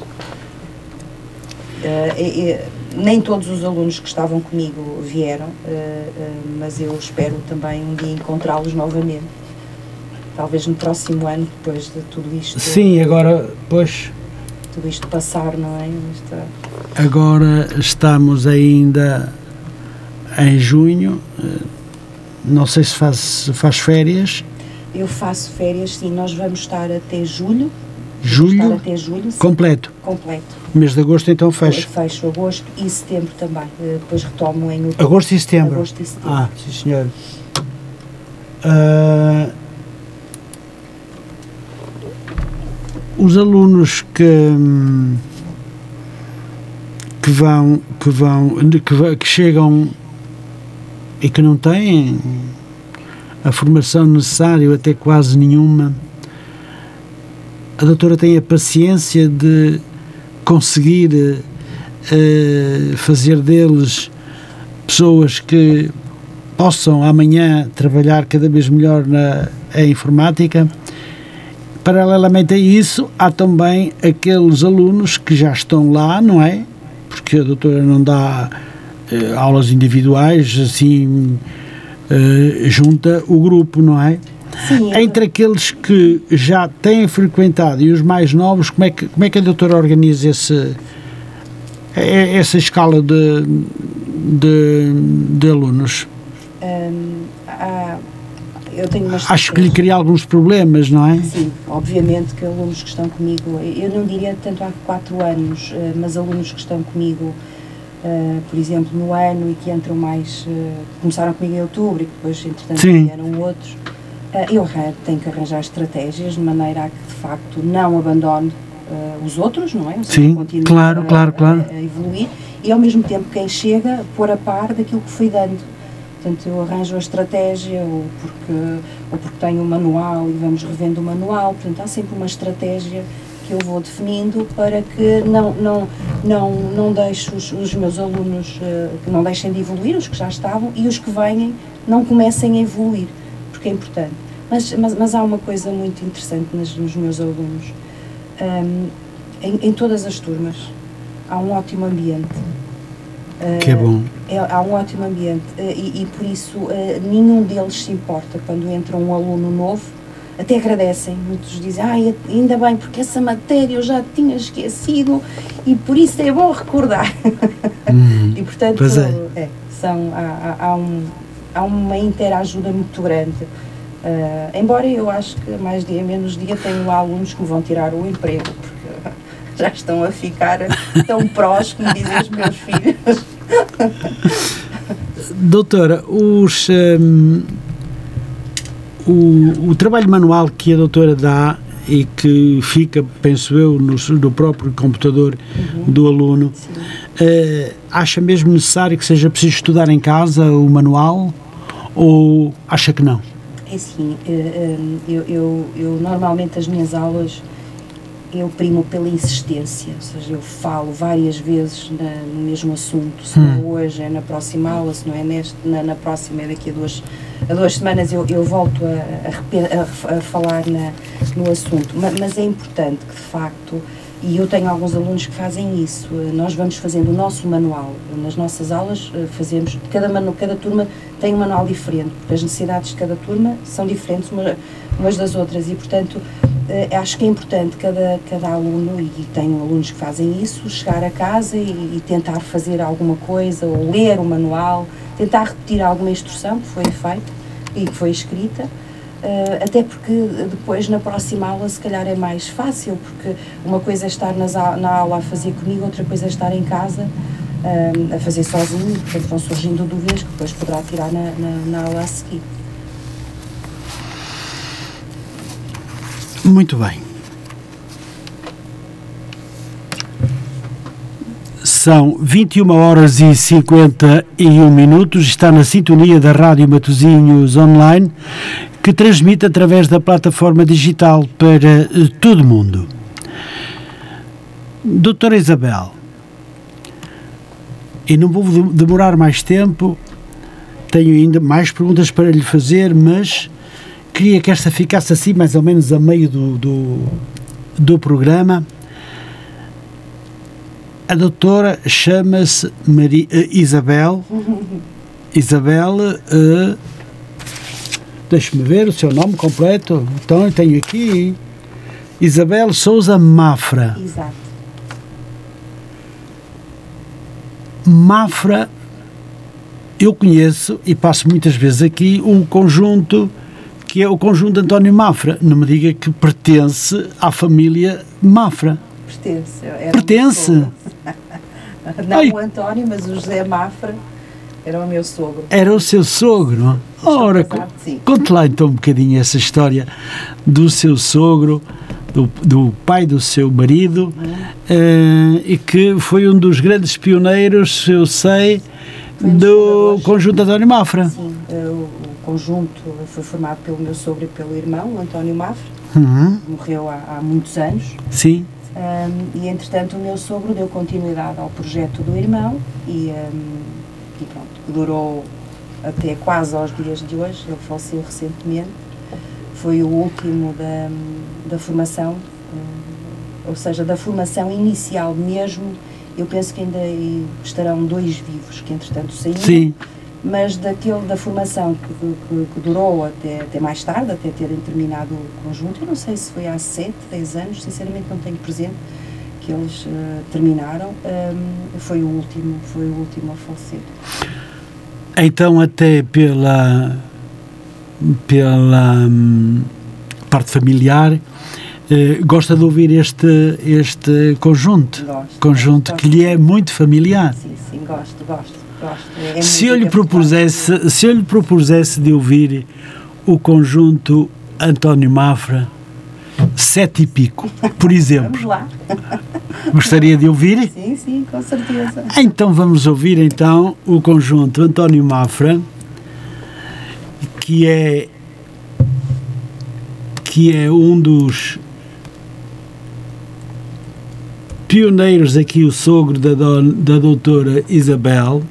Eh, nem todos os alunos que estavam comigo vieram, eh, eh, mas eu espero também um dia encontrá-los novamente. Talvez no próximo ano, depois de tudo isto, Sim, agora, pois, tudo isto passar, não é? Esta- agora estamos ainda em junho. Não sei se faz, se faz férias. Eu faço férias, sim, nós vamos estar até julho. Julho até julho, completo. completo. Mês de agosto então fecha. Fecho agosto e setembro também. Eh, Depois retomo em outubro. Agosto e setembro. Agosto e setembro. Ah, sim senhor. Ah, os alunos que que vão que vão que, que chegam e que não têm a formação necessária até quase nenhuma a doutora tem a paciência de conseguir eh, fazer deles pessoas que possam amanhã trabalhar cada vez melhor na informática. Paralelamente a isso, há também aqueles alunos que já estão lá, não é? Porque a doutora não dá eh, aulas individuais, assim, eh, junta o grupo, não é? Sim, Entre aqueles que já têm frequentado e os mais novos, como é que, como é que a doutora organiza esse, eh, essa escala de, de, de alunos? há- eu tenho uma Acho que lhe cria alguns problemas, não é? Sim, obviamente que alunos que estão comigo, eu não diria tanto há quatro anos, eh, mas alunos que estão comigo, eh, por exemplo, no ano e que entram mais, eh, começaram comigo em outubro e depois, entretanto, Sim. vieram outros, eh, eu tenho que arranjar estratégias de maneira a que, de facto, não abandone eh, os outros, não é? Ou seja, Sim, claro, a- claro, claro. A, a evoluir e, ao mesmo tempo, quem chega, pôr a par daquilo que foi dando. Portanto, eu arranjo a estratégia, ou porque, ou porque tenho um manual e vamos revendo o manual. Portanto, há sempre uma estratégia que eu vou definindo para que não, não, não, não deixe os, os meus alunos, uh, que não deixem de evoluir, os que já estavam, e os que venham não comecem a evoluir, porque é importante. Mas, mas, mas há uma coisa muito interessante nos, nos meus alunos. Um, em, em todas as turmas há um ótimo ambiente que é bom. É, há um ótimo ambiente eh, e, e, por isso uh, nenhum deles se importa quando entra um aluno novo, até agradecem. Muitos dizem, ah, ainda bem, porque essa matéria eu já tinha esquecido e por isso é bom recordar. *laughs* Uhum. e portanto, é. É, são, há, há, um, há uma interajuda muito grande. Uh, embora eu acho que mais dia menos dia tenho alunos que me vão tirar o emprego, porque *laughs* já estão a ficar tão prós, como dizem os meus filhos. Doutora, os, um, o, o trabalho manual que a doutora dá e que fica, penso eu, no, no próprio computador uhum. do aluno, uh, acha mesmo necessário que seja preciso estudar em casa o manual ou acha que não? É sim, eh, eh, eu, eu, eu normalmente as minhas aulas eu primo pela insistência, ou seja, eu falo várias vezes na, no mesmo assunto, se não é hum. hoje é na próxima aula, se não é neste, na, na próxima é daqui a duas, a duas semanas eu, eu volto a, a, a falar na, no assunto, mas, mas, é importante que de facto, e eu tenho alguns alunos que fazem isso, nós vamos fazendo o nosso manual, nas nossas aulas eh, fazemos, cada, cada turma tem um manual diferente, porque as necessidades de cada turma são diferentes umas das outras. E portanto uh, acho que é importante cada, cada aluno, e tenho alunos que fazem isso, chegar a casa e, e, tentar fazer alguma coisa, ou ler o manual, tentar repetir alguma instrução que foi feita e que foi escrita. Uh, até porque depois na próxima aula se calhar é mais fácil, porque uma coisa é estar nas, na aula a fazer comigo, outra coisa é estar em casa uh, a fazer sozinho, portanto vão surgindo dúvidas que depois poderá tirar na, na, na aula a seguir. Muito bem. São 21 horas e 51 minutos. Está na sintonia da Rádio Matozinhos Online, que transmite através da plataforma digital para eh, todo o mundo. Doutora Isabel, e não vou demorar mais tempo, tenho ainda mais perguntas para lhe fazer, mas queria que esta ficasse assim, mais ou menos a meio do, do, do programa. A doutora chama-se uh, Isabel. *laughs* Isabel, uh, deixe-me ver o seu nome completo. Então, eu tenho aqui Isabel Souza Mafra. Exato. Mafra, eu conheço e passo muitas vezes aqui um conjunto que é o conjunto de António Mafra. Não me diga que pertence à família Mafra. Pertence. Pertence? *laughs* Não Ai. o António, mas o José Mafra era o meu sogro. Era o seu sogro? Ora, conte lá então um bocadinho essa história do seu sogro, do, do pai do seu marido, uhum. uh, e que foi um dos grandes pioneiros, eu sei, do conjunto António Mafra. Sim, o conjunto foi formado pelo meu sogro e pelo irmão, António Mafra, uhum. morreu há, há, muitos anos. Sim. Um, e entretanto o meu sogro deu continuidade ao projeto do irmão e, um, e pronto, durou até quase aos dias de hoje, ele faleceu recentemente, foi o último da, da formação, um, ou seja, da formação inicial mesmo, eu penso que ainda estarão dois vivos que entretanto saíram. Sim mas daquele da formação que, que, que, durou até, até mais tarde, até terem terminado o conjunto, eu não sei se foi há 7, 10 anos, sinceramente não tenho presente que eles uh, terminaram, um, foi o último, foi o último a falecer. Então até pela pela hum, parte familiar eh, gosta de ouvir este este conjunto, gosto, conjunto gosto. que lhe é muito familiar. Sim, sim, gosto, gosto. É se eu lhe propusesse, se eu lhe propusesse de ouvir o conjunto António Mafra, sete e pico, por *laughs* exemplo. Vamos lá. Gostaria de ouvir? Sim, sim, com certeza. Então vamos ouvir então o conjunto António Mafra que é que é um dos pioneiros aqui, o sogro da, don, da doutora Isabel.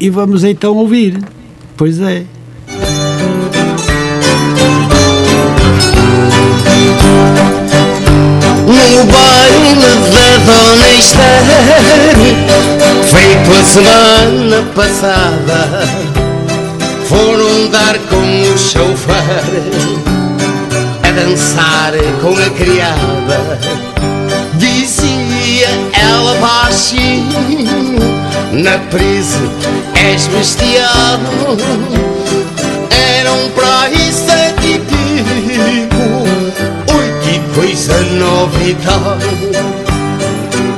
E vamos então ouvir. Pois é. Baile da Dona Esther Feito a semana passada Foram dar com o chofer a dançar com a criada. Dizia ela baixinho, na presa és bestiado. Eram pra isso coisa e.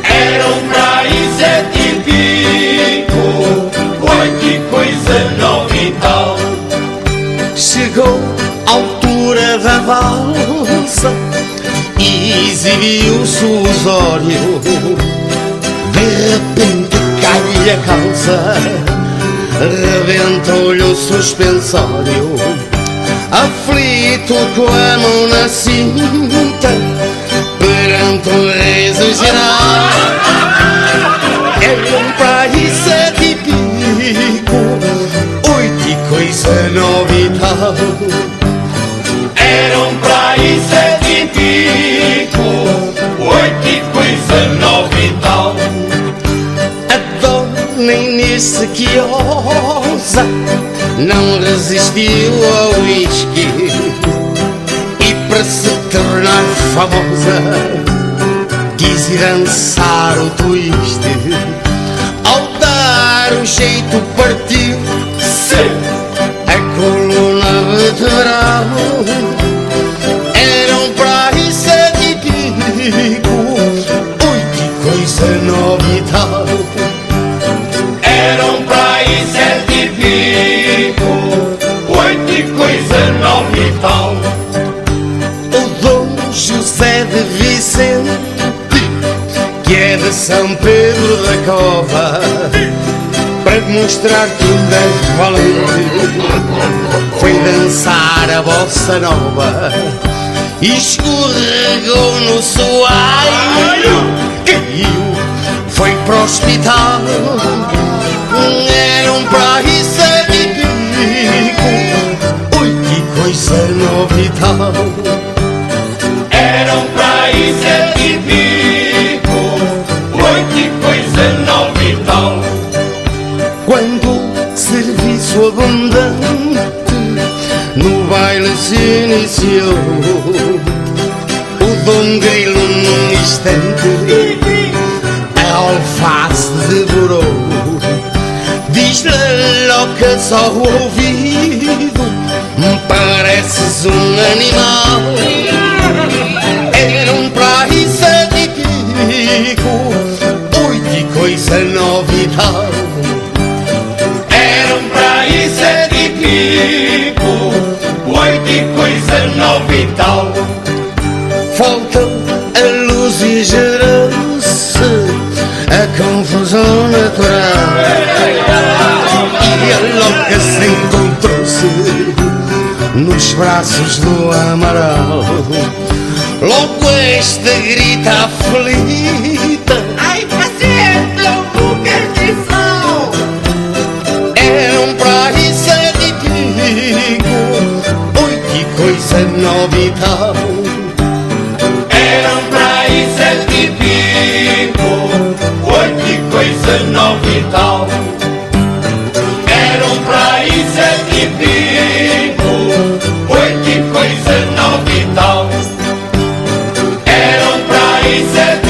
Eram pra isso sete pico, oi que coisa e tal. Chegou altura da valsa Exibiu-se o osório De repente cai a calça Rebentou-lhe o suspensório Aflito com a mão na cinta Perante o riso geral É um país sete pico Oi, que coisa e eram pra ir sete pico, oito coisa e tal. A dona que ousa não resistiu ao whisky e para se tornar famosa quis ir dançar o twist. Ao dar o jeito partiu São Pedro da Cova Para mostrar que é valente Foi dançar a bossa nova E escorregou no soalho. Caiu, foi pro hospital. Eram pra isso de pico. Ui, que coisa nova e tal Eram pra Quando serviço abundante no baile se iniciou, o Dom Grilo num instante a alface devorou. Diz-lhe loucas ao ouvido, pareces um animal. Coisa nova e tal. Eram pra ir sete pico, oito coisa nova e tal. Faltou a luz e gerou-se a confusão natural. E a louca se encontrou-se nos braços do Amaral. Logo esta grita aflita. Que coisa nova e tal. Eram pra ir sete pico, oito coisa nova e tal. Eram pra ir sete pico, oito coisa nova e tal. Eram pra ir sete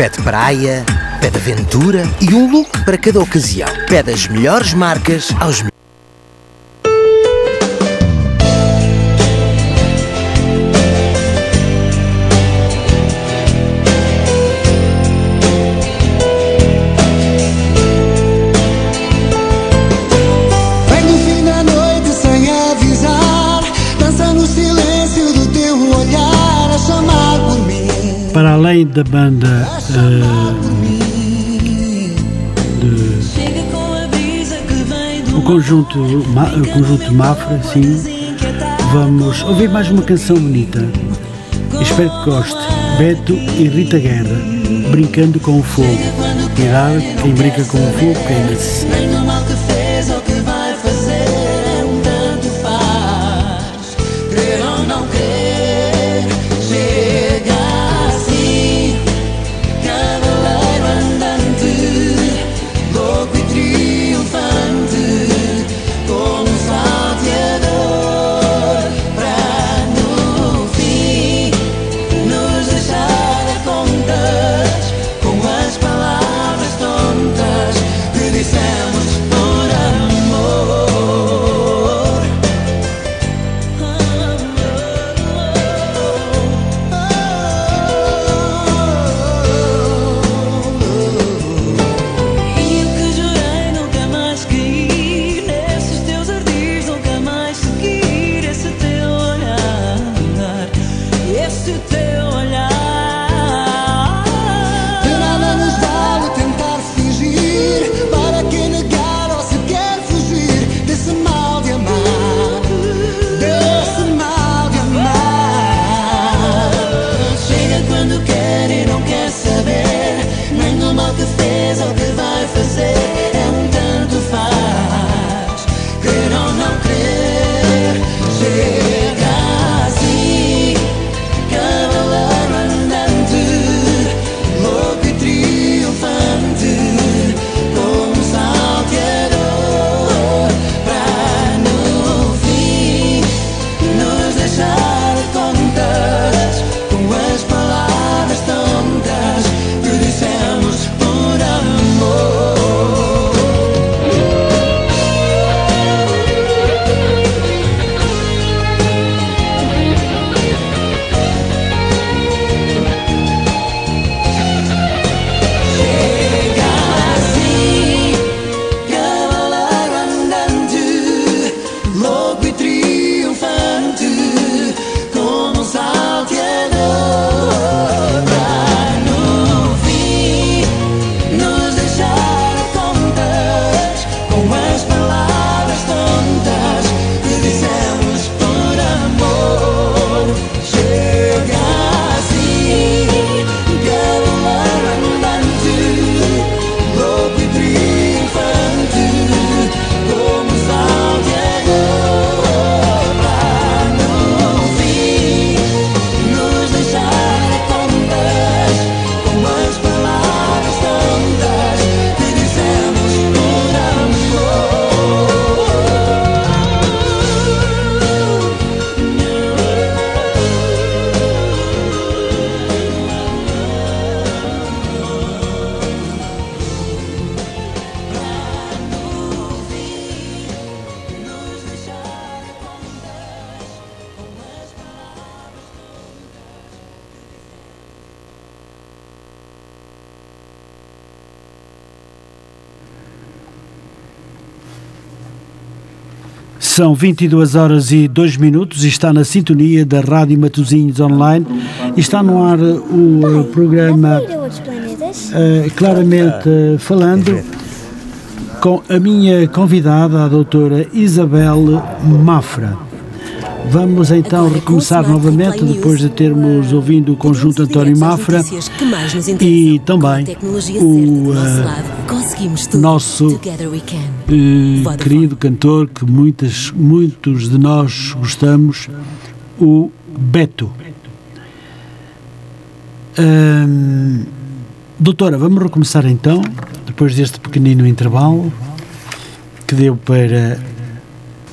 corpo pede praia, pede aventura e um look para cada ocasião. Pede as melhores marcas aos melhores. Da banda uh, de, o conjunto, o conjunto Mafra, sim. Vamos ouvir mais uma canção bonita. Espero que goste. Beto e Rita Guerra, Brincando com o Fogo. Cuidado, quem brinca com o fogo queima-se. São 22 horas e 2 minutos e está na sintonia da Rádio Matosinhos Online. E está no ar o programa uh, Claramente uh, Falando com a minha convidada, a doutora Isabel Mafra. Vamos então recomeçar novamente depois de termos ouvido o conjunto António Mafra e também o uh, nosso uh, querido cantor que muitas, muitos de nós gostamos, o Beto. Um, doutora, vamos recomeçar então, depois deste pequenino intervalo que deu para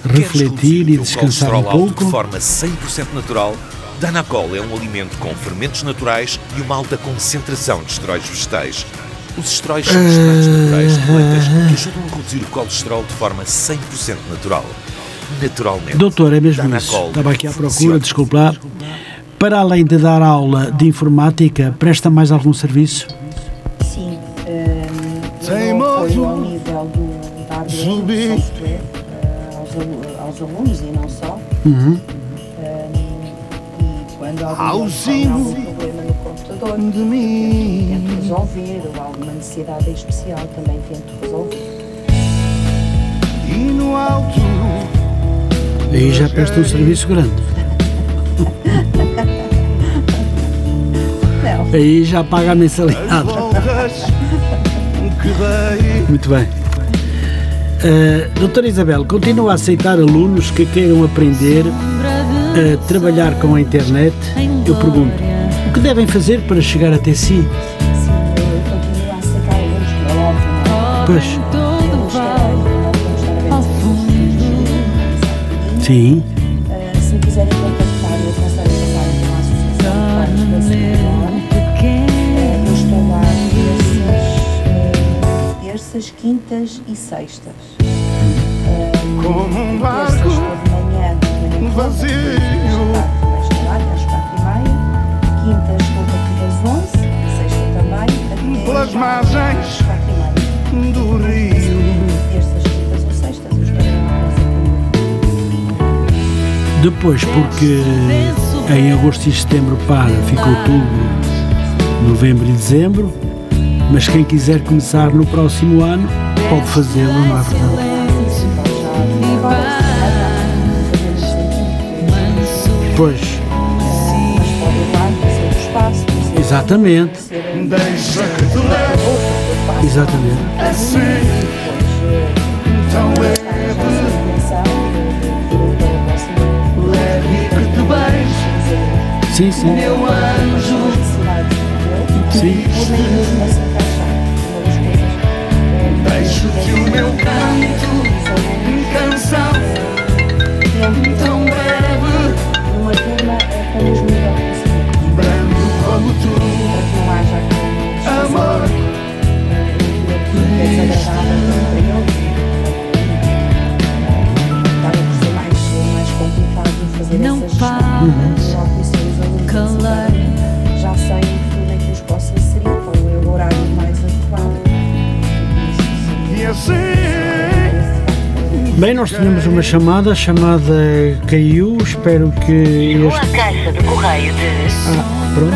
refletir e descansar um pouco. de forma 100% natural, Danacol é um alimento com fermentos naturais e uma alta concentração de esteróides vegetais. Os esteróis são extratos naturais de plantas que ajudam a reduzir o colesterol de forma 100% natural. Naturalmente. Doutor, é mesmo Danacol isso. Estava aqui à procura, desculpe lá. Para além de dar aula de informática, presta mais algum serviço? Sim. Um, eu apoio ao nível do, da do software aos alunos e não só. Uhum. Um, e quando quando computador, de mim. tento resolver, ou alguma necessidade especial, também tento resolver. E no alto. Aí já presta um serviço grande. Não. *laughs* Aí já paga a mensalidade. Muito bem. Uh, doutora Isabel, continua a aceitar alunos que queiram aprender a trabalhar com a internet? Eu pergunto, que devem fazer para chegar até si? Como? Pois, sim, Uh, se me quiserem contactar, eu posso passar à Associação de Pais da eu estou lá terças, terças, quintas e sextas. De manhã, de manhã vazio. Pelas margens do rio. Depois porque em agosto e setembro para, fica outubro, novembro e dezembro, mas quem quiser começar no próximo ano pode fazê-lo, não é verdade? Pois, exatamente, Deixa que te levo exatamente. assim. Tão leve, leve que te beijo. Sim, sim, Meu anjo, sim. deixo-te o meu canto, Bem, nós tínhamos uma chamada, a chamada caiu, espero que este, caixa de correio de ah, pronto,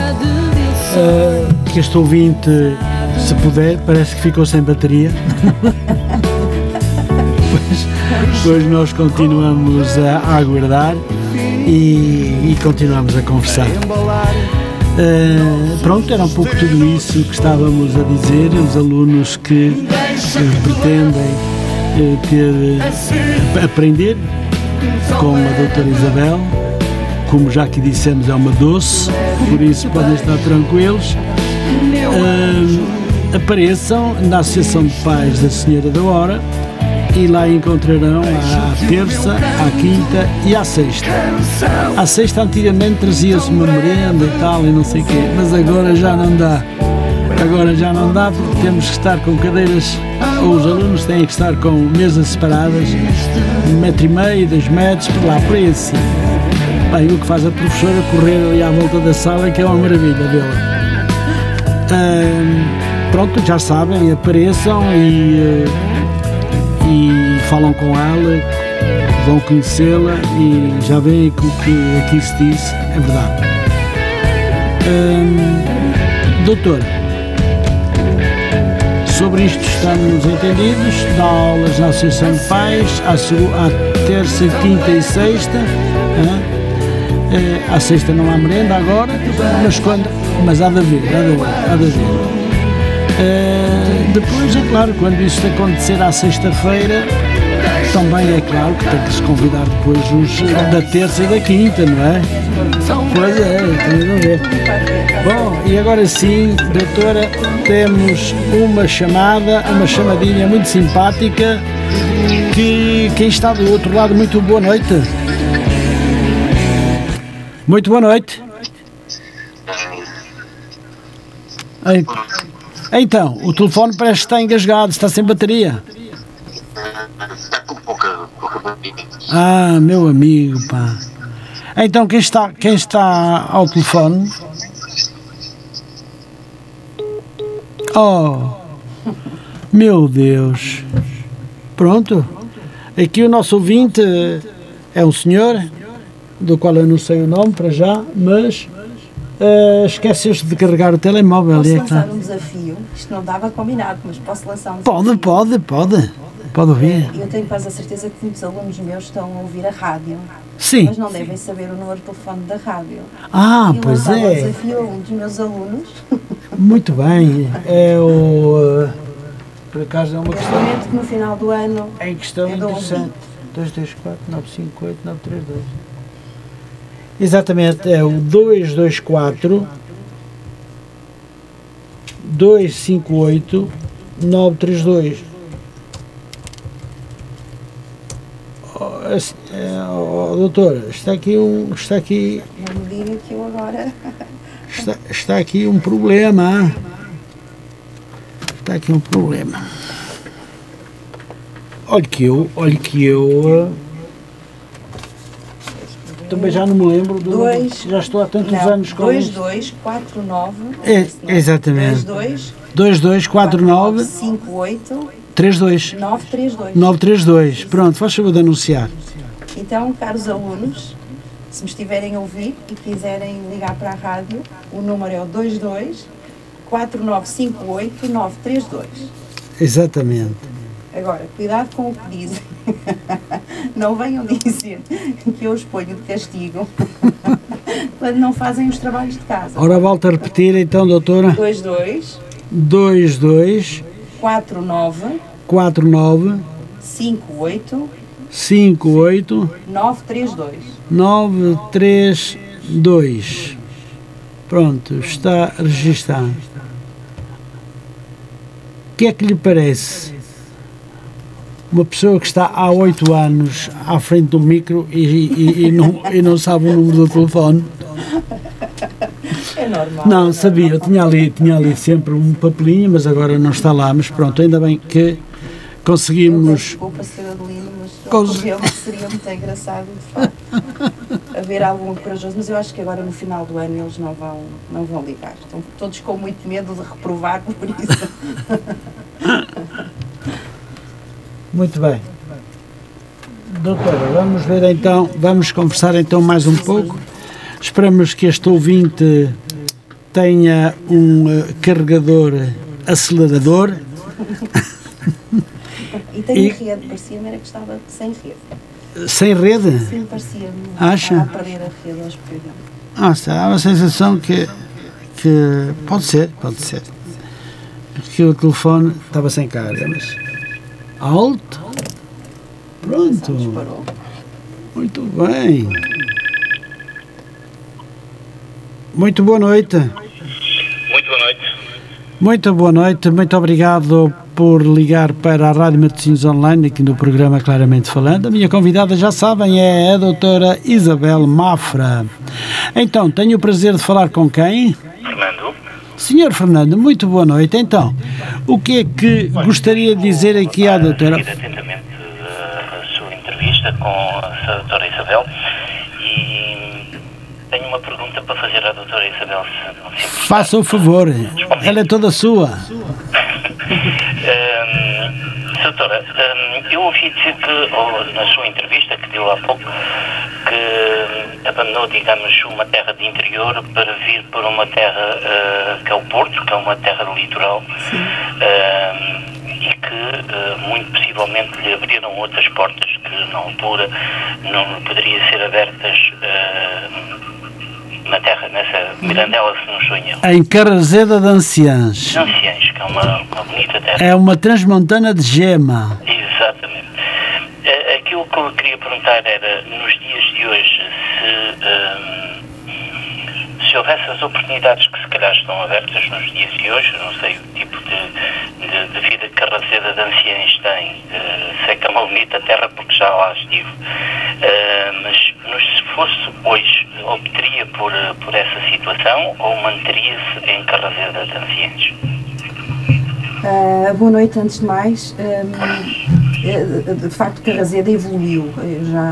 Ah, que este ouvinte, se puder, parece que ficou sem bateria. *laughs* pois, pois nós continuamos a, aguardar e, e continuamos a conversar. Ah, pronto, era um pouco tudo isso que estávamos a dizer, os alunos que pretendem ter, eh, aprender com a doutora Isabel, como já aqui dissemos é uma doce, por isso podem estar tranquilos. Ah, apareçam na Associação de Pais da Senhora da Hora e lá encontrarão à terça, à quinta e à sexta. À sexta antigamente trazia-se uma merenda e tal e não sei o quê, mas agora já não dá. Agora já não dá porque temos que estar com cadeiras, ou os alunos têm que estar com mesas separadas, um metro e meio, dois metros, por lá, por assim. Bem, o que faz a professora correr ali à volta da sala que é uma maravilha. Ahm, pronto, já sabem, apareçam e, eh, e falam com ela, vão conhecê-la e já veem que o que aqui se diz é verdade. Ahm, doutora, sobre isto estamos entendidos, dá aulas na Associação de Pais, à, à terça, quinta e sexta. Eh, à sexta não há merenda agora, mas quando. Mas há de haver, há de haver, há de. Eh, depois, é claro, quando isso acontecer à sexta-feira, também é claro que tem que se convidar depois os da terça e da quinta, não é? Pois é, tem a ver. Bom, e agora sim, doutora, temos uma chamada, uma chamadinha muito simpática que quem está do outro lado, muito boa noite. Muito boa noite. Então, o telefone parece que está engasgado, está sem bateria. Está com pouca, pouca bateria. Ah, meu amigo, pá. Então, quem está, quem está ao telefone? Oh, meu Deus. Pronto. Aqui o nosso ouvinte é um senhor. do qual eu não sei o nome para já, mas uh, esqueceste de carregar o telemóvel. Posso é lançar claro. um desafio? Isto não dava combinado, mas posso lançar um desafio? pode, pode. Pode ouvir. Eu tenho quase a certeza que muitos alunos meus estão a ouvir a rádio. Sim. Mas não devem saber o número de telefone da rádio. Ah, e pois é. desafio a um dos meus alunos. Muito bem. *laughs* É o. uh, por acaso é uma Eu questão. prometo que no final do ano É questão eu um interessante. 224 958 932. Exatamente, é o 224 258 932. Oh, assim, é, oh, doutora, está aqui um. Está aqui. *laughs* Está, está aqui um problema. Está aqui um problema. Olha que eu, olha que eu. ah, Também já não me lembro do. Dois. já estou há tantos não, anos com isto. 2249. É, exatamente. 22 2249 58 32 932. 932. Pronto, faz favor de anunciar. Então, caros alunos, se me estiverem a ouvir e quiserem ligar para a rádio, o número é o 22 4958 932. Exatamente. Agora, cuidado com o que dizem. *laughs* Não venham dizer que eu os ponho de castigo *laughs* quando não fazem os trabalhos de casa. Ora, volta a repetir então, doutora. 22 22 49 49 58 58 932. 932. Pronto, está registado. O que é que lhe parece? Uma pessoa que está há oito anos à frente do micro e, e- e não, e não sabe o número do telefone. É normal. Não, sabia, eu tinha ali, tinha ali sempre um papelinho, mas agora não está lá. Mas pronto, ainda bem que conseguimos. Desculpa, Sra. Adelino, mas Cons- seria muito engraçado, de facto, *laughs* haver algum corajoso. Mas eu acho que agora no final do ano eles não vão, não vão ligar. Estão todos com muito medo de reprovar por isso. *laughs* Muito bem. Doutora, vamos ver então, vamos conversar então mais um pouco. Esperamos que este ouvinte tenha um eh, carregador acelerador. E tem E- rede, parecia-me era que estava sem rede. Sem rede? Sim, parecia-me. Acha? Estava a perder a rede aos. Ah, está, há uma sensação que, que pode ser, pode ser. Que o telefone estava sem carga, mas alto. Pronto. Muito bem. Muito boa noite. Muito boa noite. Muito boa noite, muito obrigado por ligar para a Rádio Matosinhos Online, aqui no programa Claramente Falando. A minha convidada, já sabem, é a doutora Isabel Mafra. Então, tenho o prazer de falar com quem? Fernando. Senhor Fernando, muito boa noite. Então, o que é que gostaria de dizer aqui à doutora? Atentamente a sua entrevista com a doutora Isabel e tenho uma fazer à doutora Isabel, se não se importa. Faça o favor, ela é toda sua. Hum, doutora, hum, eu ouvi dizer que, ou na sua entrevista que deu há pouco, que hum, abandonou, digamos, uma terra de interior para vir para uma terra ah, que é o Porto, que é uma terra de litoral, hum, e que ah, muito possivelmente lhe abriram outras portas que na altura não poderiam ser abertas ah, na terra, nessa Mirandela, se não estou em erro. Em Carrazeda de Anciãs. Que é uma, uma bonita terra. É uma transmontana de gema. Exatamente. Eh, Aquilo que eu queria perguntar era, nos dias de hoje, se, ehm, se houvesse as oportunidades que se calhar estão abertas nos dias de hoje, não sei o tipo de, de, de vida que Carraceda de Anciães tem, eh, sei que é uma bonita terra porque já lá estive, Eh, mas, se fosse hoje, optaria por, eh, por essa situação ou manteria-se em Carraceda de Anciães? Ah, boa noite, antes de mais. Hum, eh, de facto, Carrazeda evoluiu. Eu já,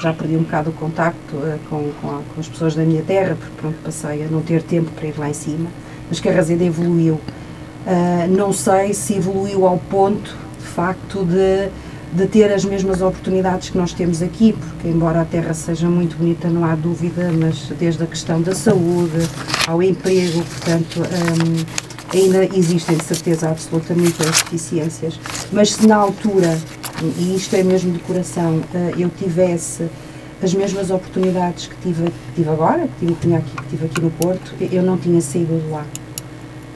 já perdi um bocado o contacto eh, com, com, a- com as pessoas da minha terra, porque pronto, passei a não ter tempo para ir lá em cima. Mas Carrazeda evoluiu. Ah, não sei se evoluiu ao ponto, de facto, de de ter as mesmas oportunidades que nós temos aqui, porque embora a terra seja muito bonita, não há dúvida, mas desde a questão da saúde ao emprego, portanto, hum, ainda existem de certeza absoluta muitas deficiências. Mas se na altura, e isto é mesmo de coração, uh, eu tivesse as mesmas oportunidades que tive, que tive agora, que tive, tinha aqui, que tive aqui no Porto, eu não tinha saído de lá.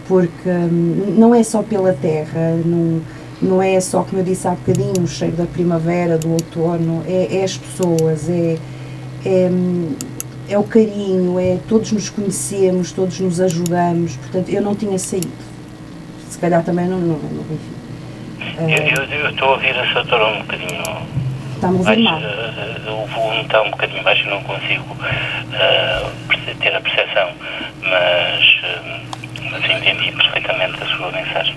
Porque hum, não é só pela terra, não não é só, como eu disse há bocadinho, o cheiro da primavera, do outono, é, é as pessoas, é, é, é, o carinho, é todos nos conhecemos, todos nos ajudamos, portanto, eu não tinha saído. Se calhar também não, não, não enfim. Eu estou a ouvir a Satora um bocadinho. A ouvir mal. Uh, o volume está um bocadinho baixo, não consigo uh, ter a percepção, mas, uh, mas entendi perfeitamente a sua mensagem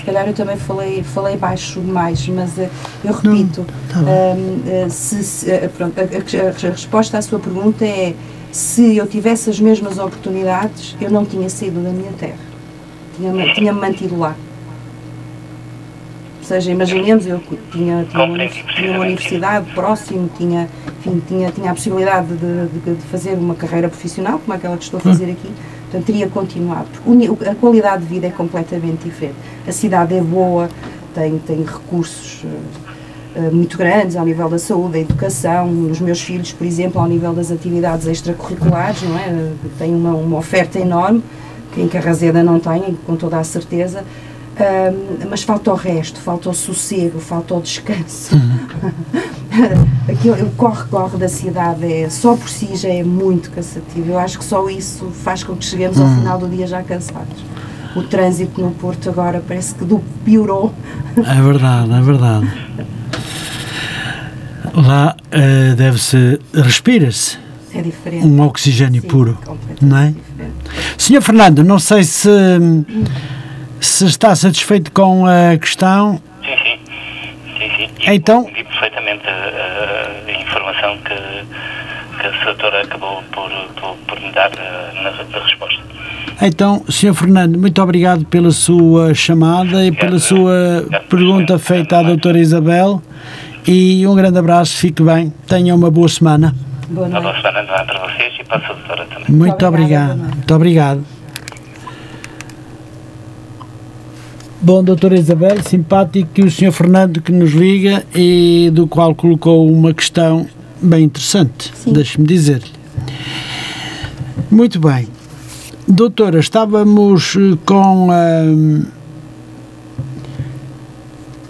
se calhar eu também falei, falei baixo demais, mas uh, eu repito, Não, tá uh, se, se, uh, pronto, a, a, a, resposta à sua pergunta é se eu tivesse as mesmas oportunidades, eu não tinha saído da minha terra, tinha-me tinha mantido lá. Ou seja, imaginemos, eu tinha, tinha, uma, tinha uma universidade próximo, tinha, enfim, tinha, tinha a possibilidade de, de, de fazer uma carreira profissional, como aquela que estou a fazer hum. aqui, Portanto, teria continuado. Porque a qualidade de vida é completamente diferente. A cidade é boa, tem, tem recursos uh, muito grandes ao nível da saúde, da educação. Os meus filhos, por exemplo, ao nível das atividades extracurriculares, não é? Tem uma, uma oferta enorme, que em Carrazeda não tem, com toda a certeza. Um, mas falta o resto, falta o sossego, falta o descanso. Uhum. *laughs* Aquilo, o corre-corre da cidade é, só por si já é muito cansativo. Eu acho que só isso faz com que cheguemos uhum. ao final do dia já cansados. O trânsito no Porto agora parece que do piorou. É verdade, é verdade. Lá uh, deve-se, respira-se. É diferente. Um oxigênio Sim, puro, não é? Diferente. Senhor Fernando, não sei se. Hum se está satisfeito com a questão. Sim, sim. sim, sim. E então. Entendi perfeitamente a, a, informação que, que a doutora acabou por, por, por me dar eh, na, na, resposta. Então, Sr. Fernando, muito obrigado pela sua chamada e pela sua pergunta feita à doutora Isabel. E um grande abraço, fique bem, tenha uma boa semana. Boa boa semana para vocês e para a doutora também. Muito, muito obrigado. Muito obrigado. Bom, doutora Isabel, simpático que o senhor Fernando que nos liga e do qual colocou uma questão bem interessante, deixe-me dizer-lhe. Muito bem. Doutora, estávamos eh, com a,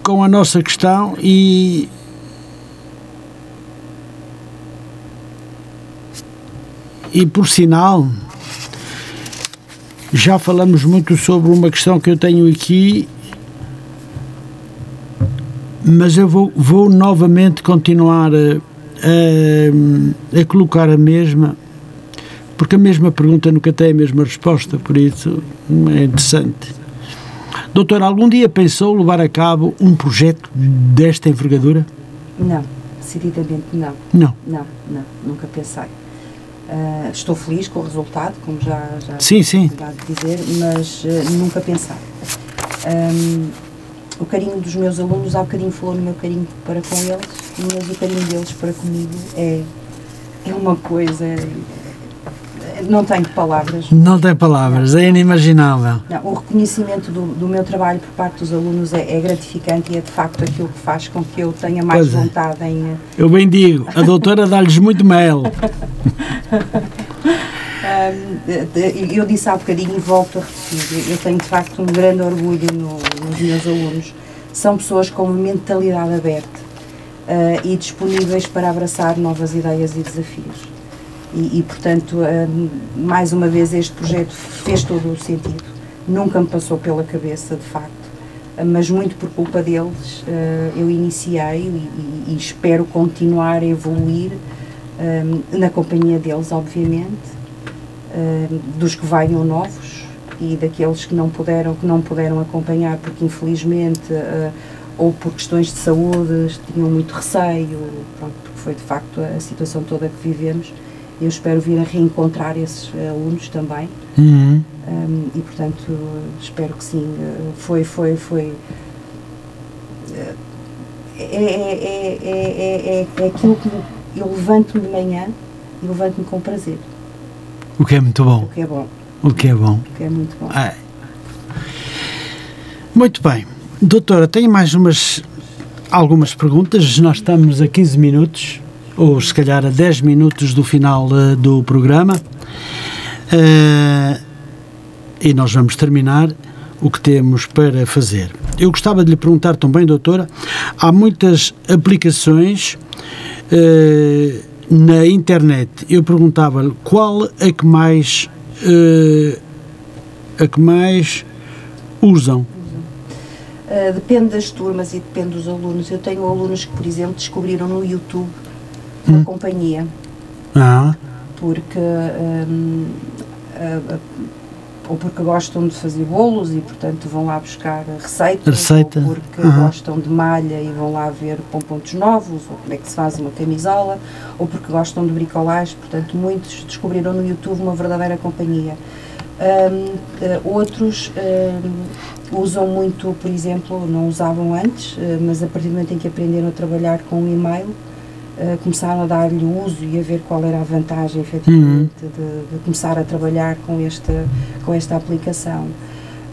com a nossa questão e e por sinal já falamos muito sobre uma questão que eu tenho aqui, mas eu vou, vou novamente continuar a, a, a colocar a mesma, porque a mesma pergunta nunca tem a mesma resposta, por isso é interessante. Doutor, algum dia pensou levar a cabo um projeto desta envergadura? Não, decididamente não. Não? Não, não, nunca pensei. Uh, estou feliz com o resultado, como já, já sim, sim. de dizer, mas uh, nunca pensar. Um, o carinho dos meus alunos, há bocadinho falou no meu carinho para com eles, mas o carinho deles para comigo é, é uma coisa não tenho palavras. Não tem palavras, é inimaginável. Não, o reconhecimento do, do, meu trabalho por parte dos alunos é, é, gratificante e é de facto aquilo que faz com que eu tenha mais pois é. vontade em. Eu bem digo, a doutora dá-lhes muito mel. *laughs* eu disse há bocadinho e volto a repetir, eu tenho de facto um grande orgulho no, nos meus alunos. São pessoas com uma mentalidade aberta uh, e disponíveis para abraçar novas ideias e desafios. E, e, portanto, hum, mais uma vez, este projeto fez todo o sentido. Nunca me passou pela cabeça, de facto, mas muito por culpa deles uh, eu iniciei e, e, espero continuar a evoluir um, na companhia deles, obviamente, dos que venham novos e daqueles que não puderam, que não puderam acompanhar porque infelizmente ou por questões de saúde tinham muito receio, pronto, porque foi de facto a situação toda que vivemos eu espero vir a reencontrar esses alunos também. Uhum. Um, e portanto espero que sim. Foi, foi, foi. é, é, é, é, é aquilo que eu levanto-me de manhã e levanto-me com prazer. O que é muito bom. O que é bom. O que é bom. O que é muito bom. É. Muito bem. Doutora, tenho mais umas algumas perguntas. Nós estamos a 15 minutos, ou se calhar a 10 minutos do final uh, do programa. Uh, e nós vamos terminar o que temos para fazer. Eu gostava de lhe perguntar também, doutora, há muitas aplicações uh, na internet. Eu perguntava-lhe qual é que mais a que mais usam Uh, depende das turmas e depende dos alunos. Eu tenho alunos que, por exemplo, descobriram no YouTube uma hum. companhia. Ah. Porque. Um, uh, uh, ou porque gostam de fazer bolos e, portanto, vão lá buscar receitas. Receita. Ou porque gostam de malha e vão lá ver pontos novos, ou como é que se faz uma camisola. Ou porque gostam de bricolagem. Portanto, muitos descobriram no YouTube uma verdadeira companhia. Um, outros um, usam muito, por exemplo, não usavam antes, uh, mas a partir do momento em que aprenderam a trabalhar com o e-mail, uh, começaram a dar-lhe uso e a ver qual era a vantagem, efetivamente, uhum. de, de, começar a trabalhar com esta, com esta aplicação.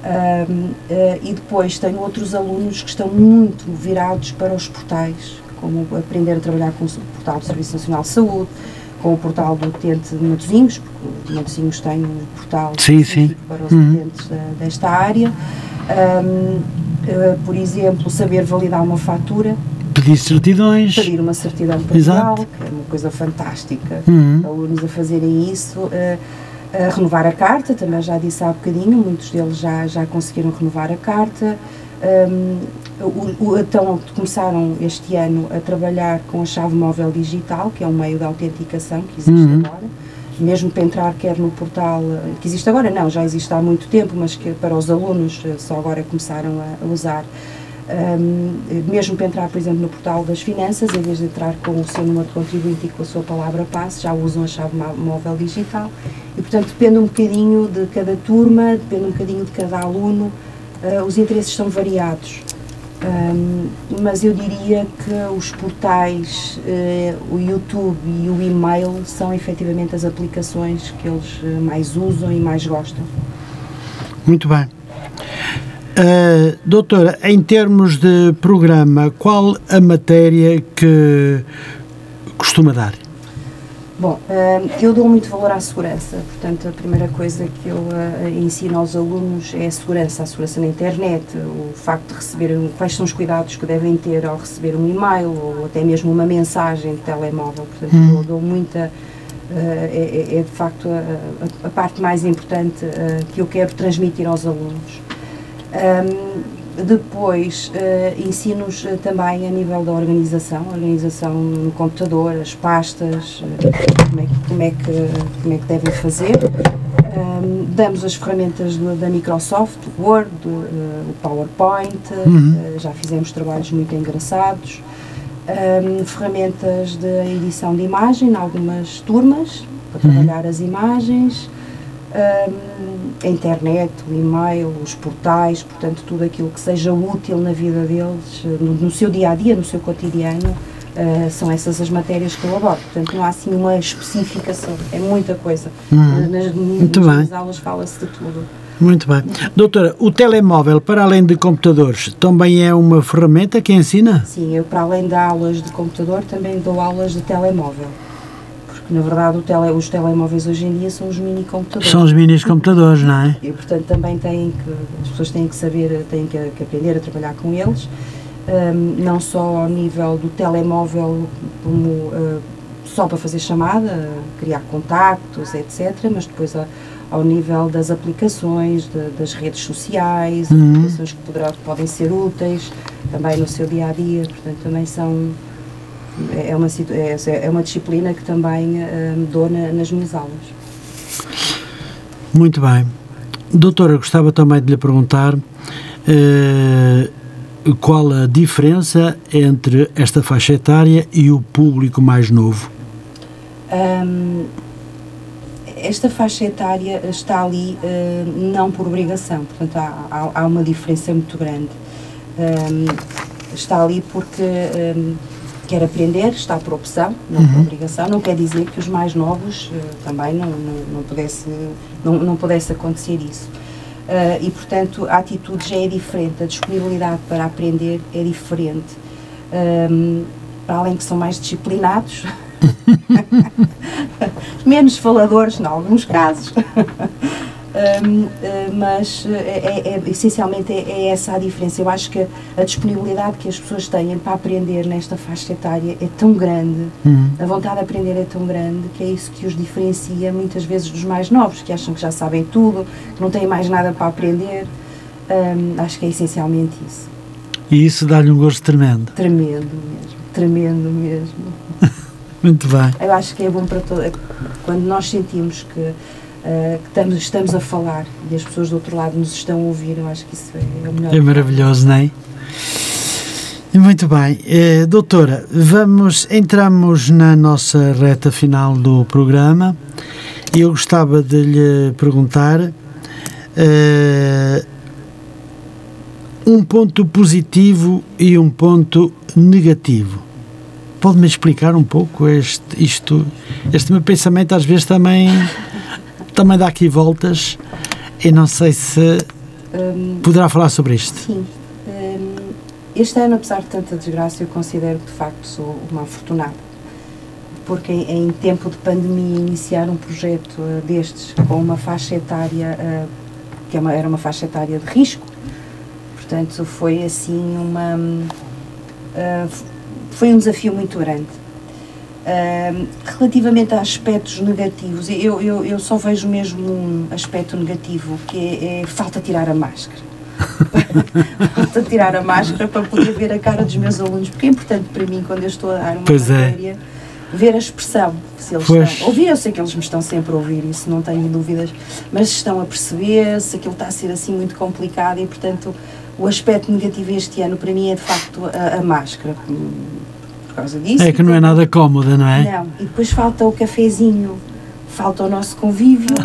Uh, e depois tenho outros alunos que estão muito virados para os portais, como aprender a trabalhar com o portal do Serviço Nacional de Saúde, com o portal do utente de Matosinhos, porque o Matosinhos tem um portal sim, sim. para os uhum. utentes desta área. Um, uh, eh, por exemplo, saber validar uma fatura. Pedir certidões. Pedir uma certidão patrimonial, que é uma coisa fantástica. Uhum. Alunos a fazerem isso. Uh, a renovar a carta, também já disse há bocadinho, muitos deles já, já conseguiram renovar a carta. Um, o, o, então começaram este ano a trabalhar com a chave móvel digital, que é um meio de autenticação que existe uhum. agora, mesmo para entrar quer no portal, que existe agora não, já existe há muito tempo, mas que para os alunos eh, só agora começaram a, a usar. Um, mesmo para entrar, por exemplo, no portal das finanças, em vez de entrar com o seu número de contribuinte e com a sua palavra passe, já usam a chave móvel digital. E, portanto, depende um bocadinho de cada turma, depende um bocadinho de cada aluno, uh, os interesses são variados. Um, mas eu diria que os portais, uh, o YouTube e o e-mail são efetivamente as aplicações que eles uh, mais usam e mais gostam. Muito bem. Uh, doutora, em termos de programa, qual a matéria que costuma dar? Bom, eu dou muito valor à segurança, portanto, a primeira coisa que eu uh, ensino aos alunos é a segurança, a segurança na internet, o facto de receber, quais são os cuidados que devem ter ao receber um e-mail ou até mesmo uma mensagem de telemóvel, portanto, hum. eu dou muita. Uh, é, é, de facto a, a, parte mais importante que eu quero transmitir aos alunos. Um, depois, uh, ensino-os uh, também a nível da organização, organização no computador, as pastas, uh, como, é que, como, é que, como é que devem fazer. Um, damos as ferramentas do, da Microsoft, o Word, o PowerPoint, uhum. já fizemos trabalhos muito engraçados. Um, ferramentas de edição de imagem em algumas turmas, para uhum. trabalhar as imagens a internet, o e-mail, os portais, portanto, tudo aquilo que seja útil na vida deles, no, no seu dia a dia, no seu cotidiano, uh, são essas as matérias que eu abordo. Portanto, não há assim uma especificação, é muita coisa. Nas, Muito nas bem. aulas fala-se de tudo. Muito bem. Doutora, o telemóvel, para além de computadores, também é uma ferramenta que ensina? Sim, eu, para além de aulas de computador, também dou aulas de telemóvel na verdade tele, os telemóveis hoje em dia são os mini computadores. São os mini computadores, não é? E portanto também têm que, as pessoas têm que saber, têm que, que aprender a trabalhar com eles, um, não só ao nível do telemóvel como uh, só para fazer chamada, criar contactos, etc., mas depois a, ao nível das aplicações, de, das redes sociais, uhum. aplicações que poderá, podem ser úteis também no seu dia a dia, portanto também são é uma, é, é uma disciplina que também uh, dou na, nas minhas aulas. Muito bem. Doutora, gostava também de lhe perguntar uh, qual a diferença entre esta faixa etária e o público mais novo? Um, esta faixa etária está ali uh, não por obrigação, portanto há, há, há, uma diferença muito grande. Um, está ali porque um, quer aprender, está por opção, não por obrigação. Não quer dizer que os mais novos uh, também não, não, não, pudesse, não, não pudesse acontecer isso. Uh, e, portanto, a atitude já é diferente, a disponibilidade para aprender é diferente. Um, para além que são mais disciplinados, *laughs* *laughs* menos faladores, em alguns casos. *laughs* Uh, mas é, é, é essencialmente é, é, essa a diferença. Eu acho que a disponibilidade que as pessoas têm para aprender nesta faixa etária é tão grande, uhum. a vontade de aprender é tão grande, que é isso que os diferencia muitas vezes dos mais novos, que acham que já sabem tudo, que não têm mais nada para aprender. Acho que é essencialmente isso. E isso dá-lhe um gosto tremendo. Tremendo mesmo, tremendo mesmo. *laughs* Muito bem. Eu acho que é bom para todos. Quando nós sentimos que Uh, que estamos, estamos a falar e as pessoas do outro lado nos estão a ouvir, eu acho que isso é, o melhor. É maravilhoso, não é? Muito bem, eh, doutora, vamos, entramos na nossa reta final do programa eu gostava de lhe perguntar eh, um ponto positivo e um ponto negativo. Pode-me explicar um pouco este, isto, este meu pensamento às vezes também também dá aqui voltas e não sei se um, poderá falar sobre isto. Sim. Um, este ano, apesar de tanta desgraça, eu considero que de facto sou uma afortunada. Porque em, em tempo de pandemia, iniciar um projeto uh, destes com uma faixa etária, uh, que é uma, era uma faixa etária de risco, portanto, foi assim uma. Uh, foi um desafio muito grande relativamente a aspectos negativos, eu, eu, eu só vejo mesmo um aspecto negativo, que é, é falta tirar a máscara. *laughs* falta tirar a máscara para poder ver a cara dos meus alunos, porque é importante para mim, quando eu estou a dar uma pois é. matéria, é. ver a expressão, se eles pois. estão. Ouvir, eu sei que eles me estão sempre a ouvir, isso não tenho dúvidas, mas estão a perceber se aquilo está a ser assim muito complicado e, portanto, o aspecto negativo este ano para mim é de facto a, a máscara causa disso. É que não é nada cómoda, não é? Não, e depois falta o cafezinho, falta o nosso convívio,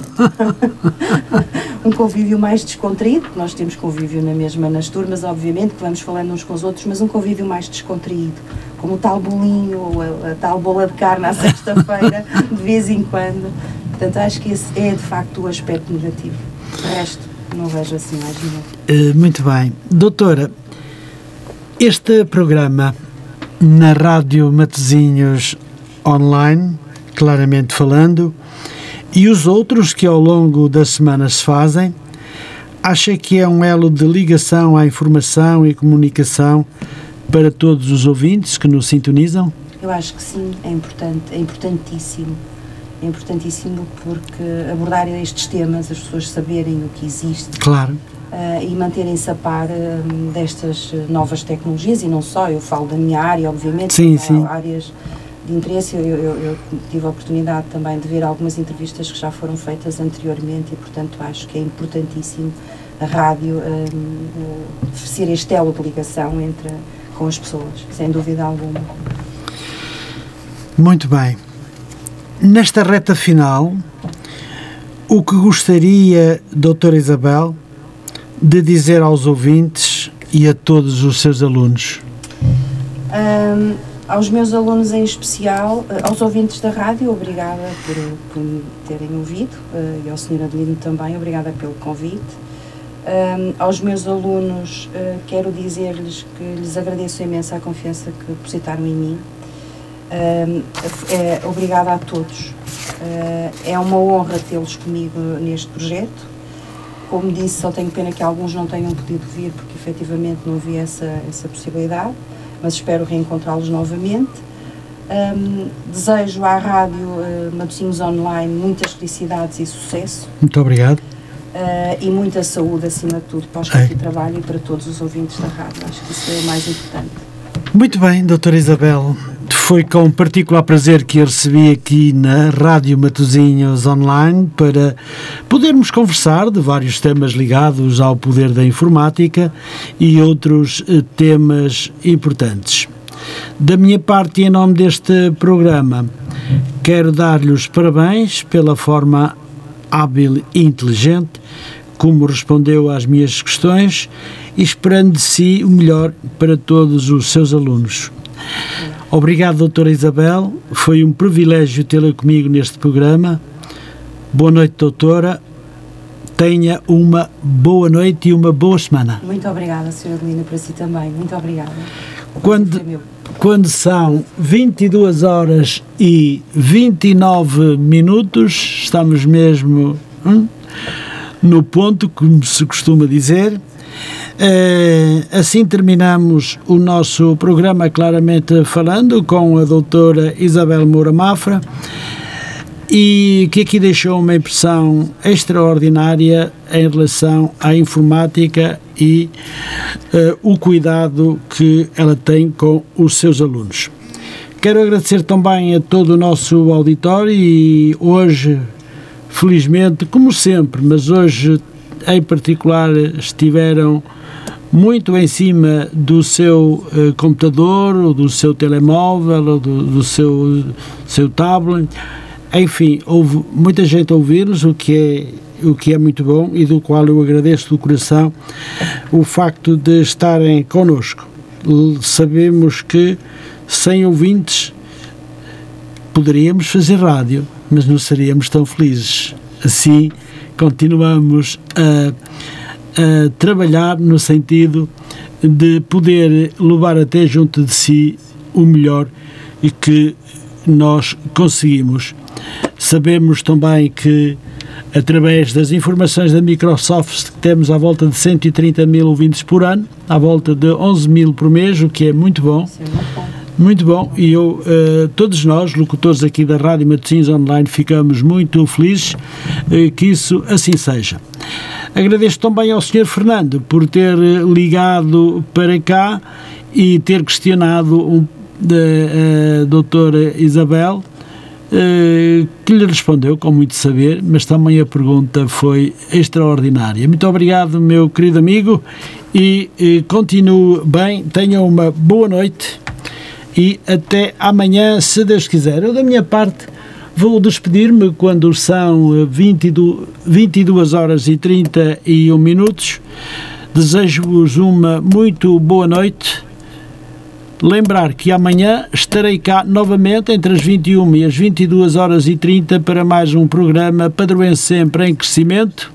*laughs* um convívio mais descontraído, nós temos convívio na mesma nas turmas, obviamente, que vamos falando uns com os outros, mas um convívio mais descontraído, como o tal bolinho ou a, a tal bola de carne à *laughs* sexta-feira, de vez em quando. Portanto, acho que esse é de facto o aspecto negativo. O resto, não vejo assim mais nenhum. Uh, muito bem. Doutora, este programa na Rádio Matezinhos Online, claramente falando, e os outros que ao longo da semana se fazem, acha que é um elo de ligação à informação e comunicação para todos os ouvintes que nos sintonizam? Eu acho que sim, é importante, é importantíssimo. É importantíssimo porque abordar estes temas, as pessoas saberem o que existe. Claro uh, e manterem-se a par uh, destas novas tecnologias e não só, eu falo da minha área, obviamente, sim, sim. áreas de interesse. Eu, eu, eu, tive a oportunidade também de ver algumas entrevistas que já foram feitas anteriormente e, portanto, acho que é importantíssimo a rádio um, ser este elo de ligação entre, com as pessoas, sem dúvida alguma. Muito bem. Nesta reta final, o que gostaria, doutora Isabel, de dizer aos ouvintes e a todos os seus alunos? Um, aos meus alunos em especial, eh, aos ouvintes da rádio, obrigada por, por me terem ouvido uh, e ao Sr. Adelino também, obrigada pelo convite. Um, aos meus alunos, uh, quero dizer-lhes que lhes agradeço imenso a confiança que depositaram em mim. Um, é, obrigada a todos. É uma honra tê-los comigo neste projeto como disse, só tenho pena que alguns não tenham podido vir porque efetivamente não havia essa, essa possibilidade, mas espero reencontrá-los novamente. Um, desejo à Rádio uh, Matosinhos Online muitas felicidades e sucesso. Muito obrigado. Uh, e muita saúde acima de tudo para os que aqui trabalham e para todos os ouvintes da rádio. Acho que isso é o mais importante. Muito bem, doutora Isabel. Foi com particular prazer que a recebi aqui na Rádio Matozinhos Online para podermos conversar de vários temas ligados ao poder da informática e outros eh, temas importantes. Da minha parte, em nome deste programa, quero dar-lhe os parabéns pela forma hábil e inteligente como respondeu às minhas questões esperando de si o melhor para todos os seus alunos. Obrigado, doutora Isabel. Foi um privilégio tê-la comigo neste programa. Boa noite, doutora. Tenha uma boa noite e uma boa semana. Muito obrigada, Sra. Adelina, para si também. Muito obrigada. Quando, quando são 22 horas e 29 minutos, estamos mesmo hum, no ponto, como se costuma dizer. Uh, assim terminamos o nosso programa Claramente Falando com a doutora Isabel Moura Mafra e que aqui deixou uma impressão extraordinária em relação à informática e uh, o cuidado que ela tem com os seus alunos. Quero agradecer também a todo o nosso auditório e hoje, felizmente, como sempre, mas hoje em particular estiveram muito em cima do seu uh, computador, ou do seu telemóvel, ou do, do seu, seu tablet enfim, houve muita gente a ouvir-nos, o que é o que é muito bom e do qual eu agradeço do coração o facto de estarem connosco. Sabemos que sem ouvintes poderíamos fazer rádio, mas não seríamos tão felizes. Assim, continuamos a, a trabalhar no sentido de poder levar até junto de si o melhor que nós conseguimos Sabemos também que, através das informações da Microsoft, temos à volta de 130 mil ouvintes por ano, à volta de 11 mil por mês, o que é muito bom. Muito bom, e eu, uh, todos nós, locutores aqui da Rádio Matosinhos Online, ficamos muito felizes uh, que isso assim seja. Agradeço também ao Sr. Fernando por ter eh, ligado para cá e ter questionado um, a, doutora Isabel que lhe respondeu com muito saber, mas também a pergunta foi extraordinária. Muito obrigado, meu querido amigo, e, e continue bem, tenha uma boa noite e até amanhã, se Deus quiser. Eu, da minha parte, vou despedir-me quando são 22, 22 horas e 31 minutos. Desejo-vos uma muito boa noite Lembrar que amanhã estarei cá novamente entre as 21 e as 22 horas e 30 para mais um programa Padroense Sempre em Crescimento.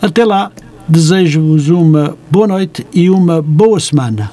Até lá, desejo-vos uma boa noite e uma boa semana.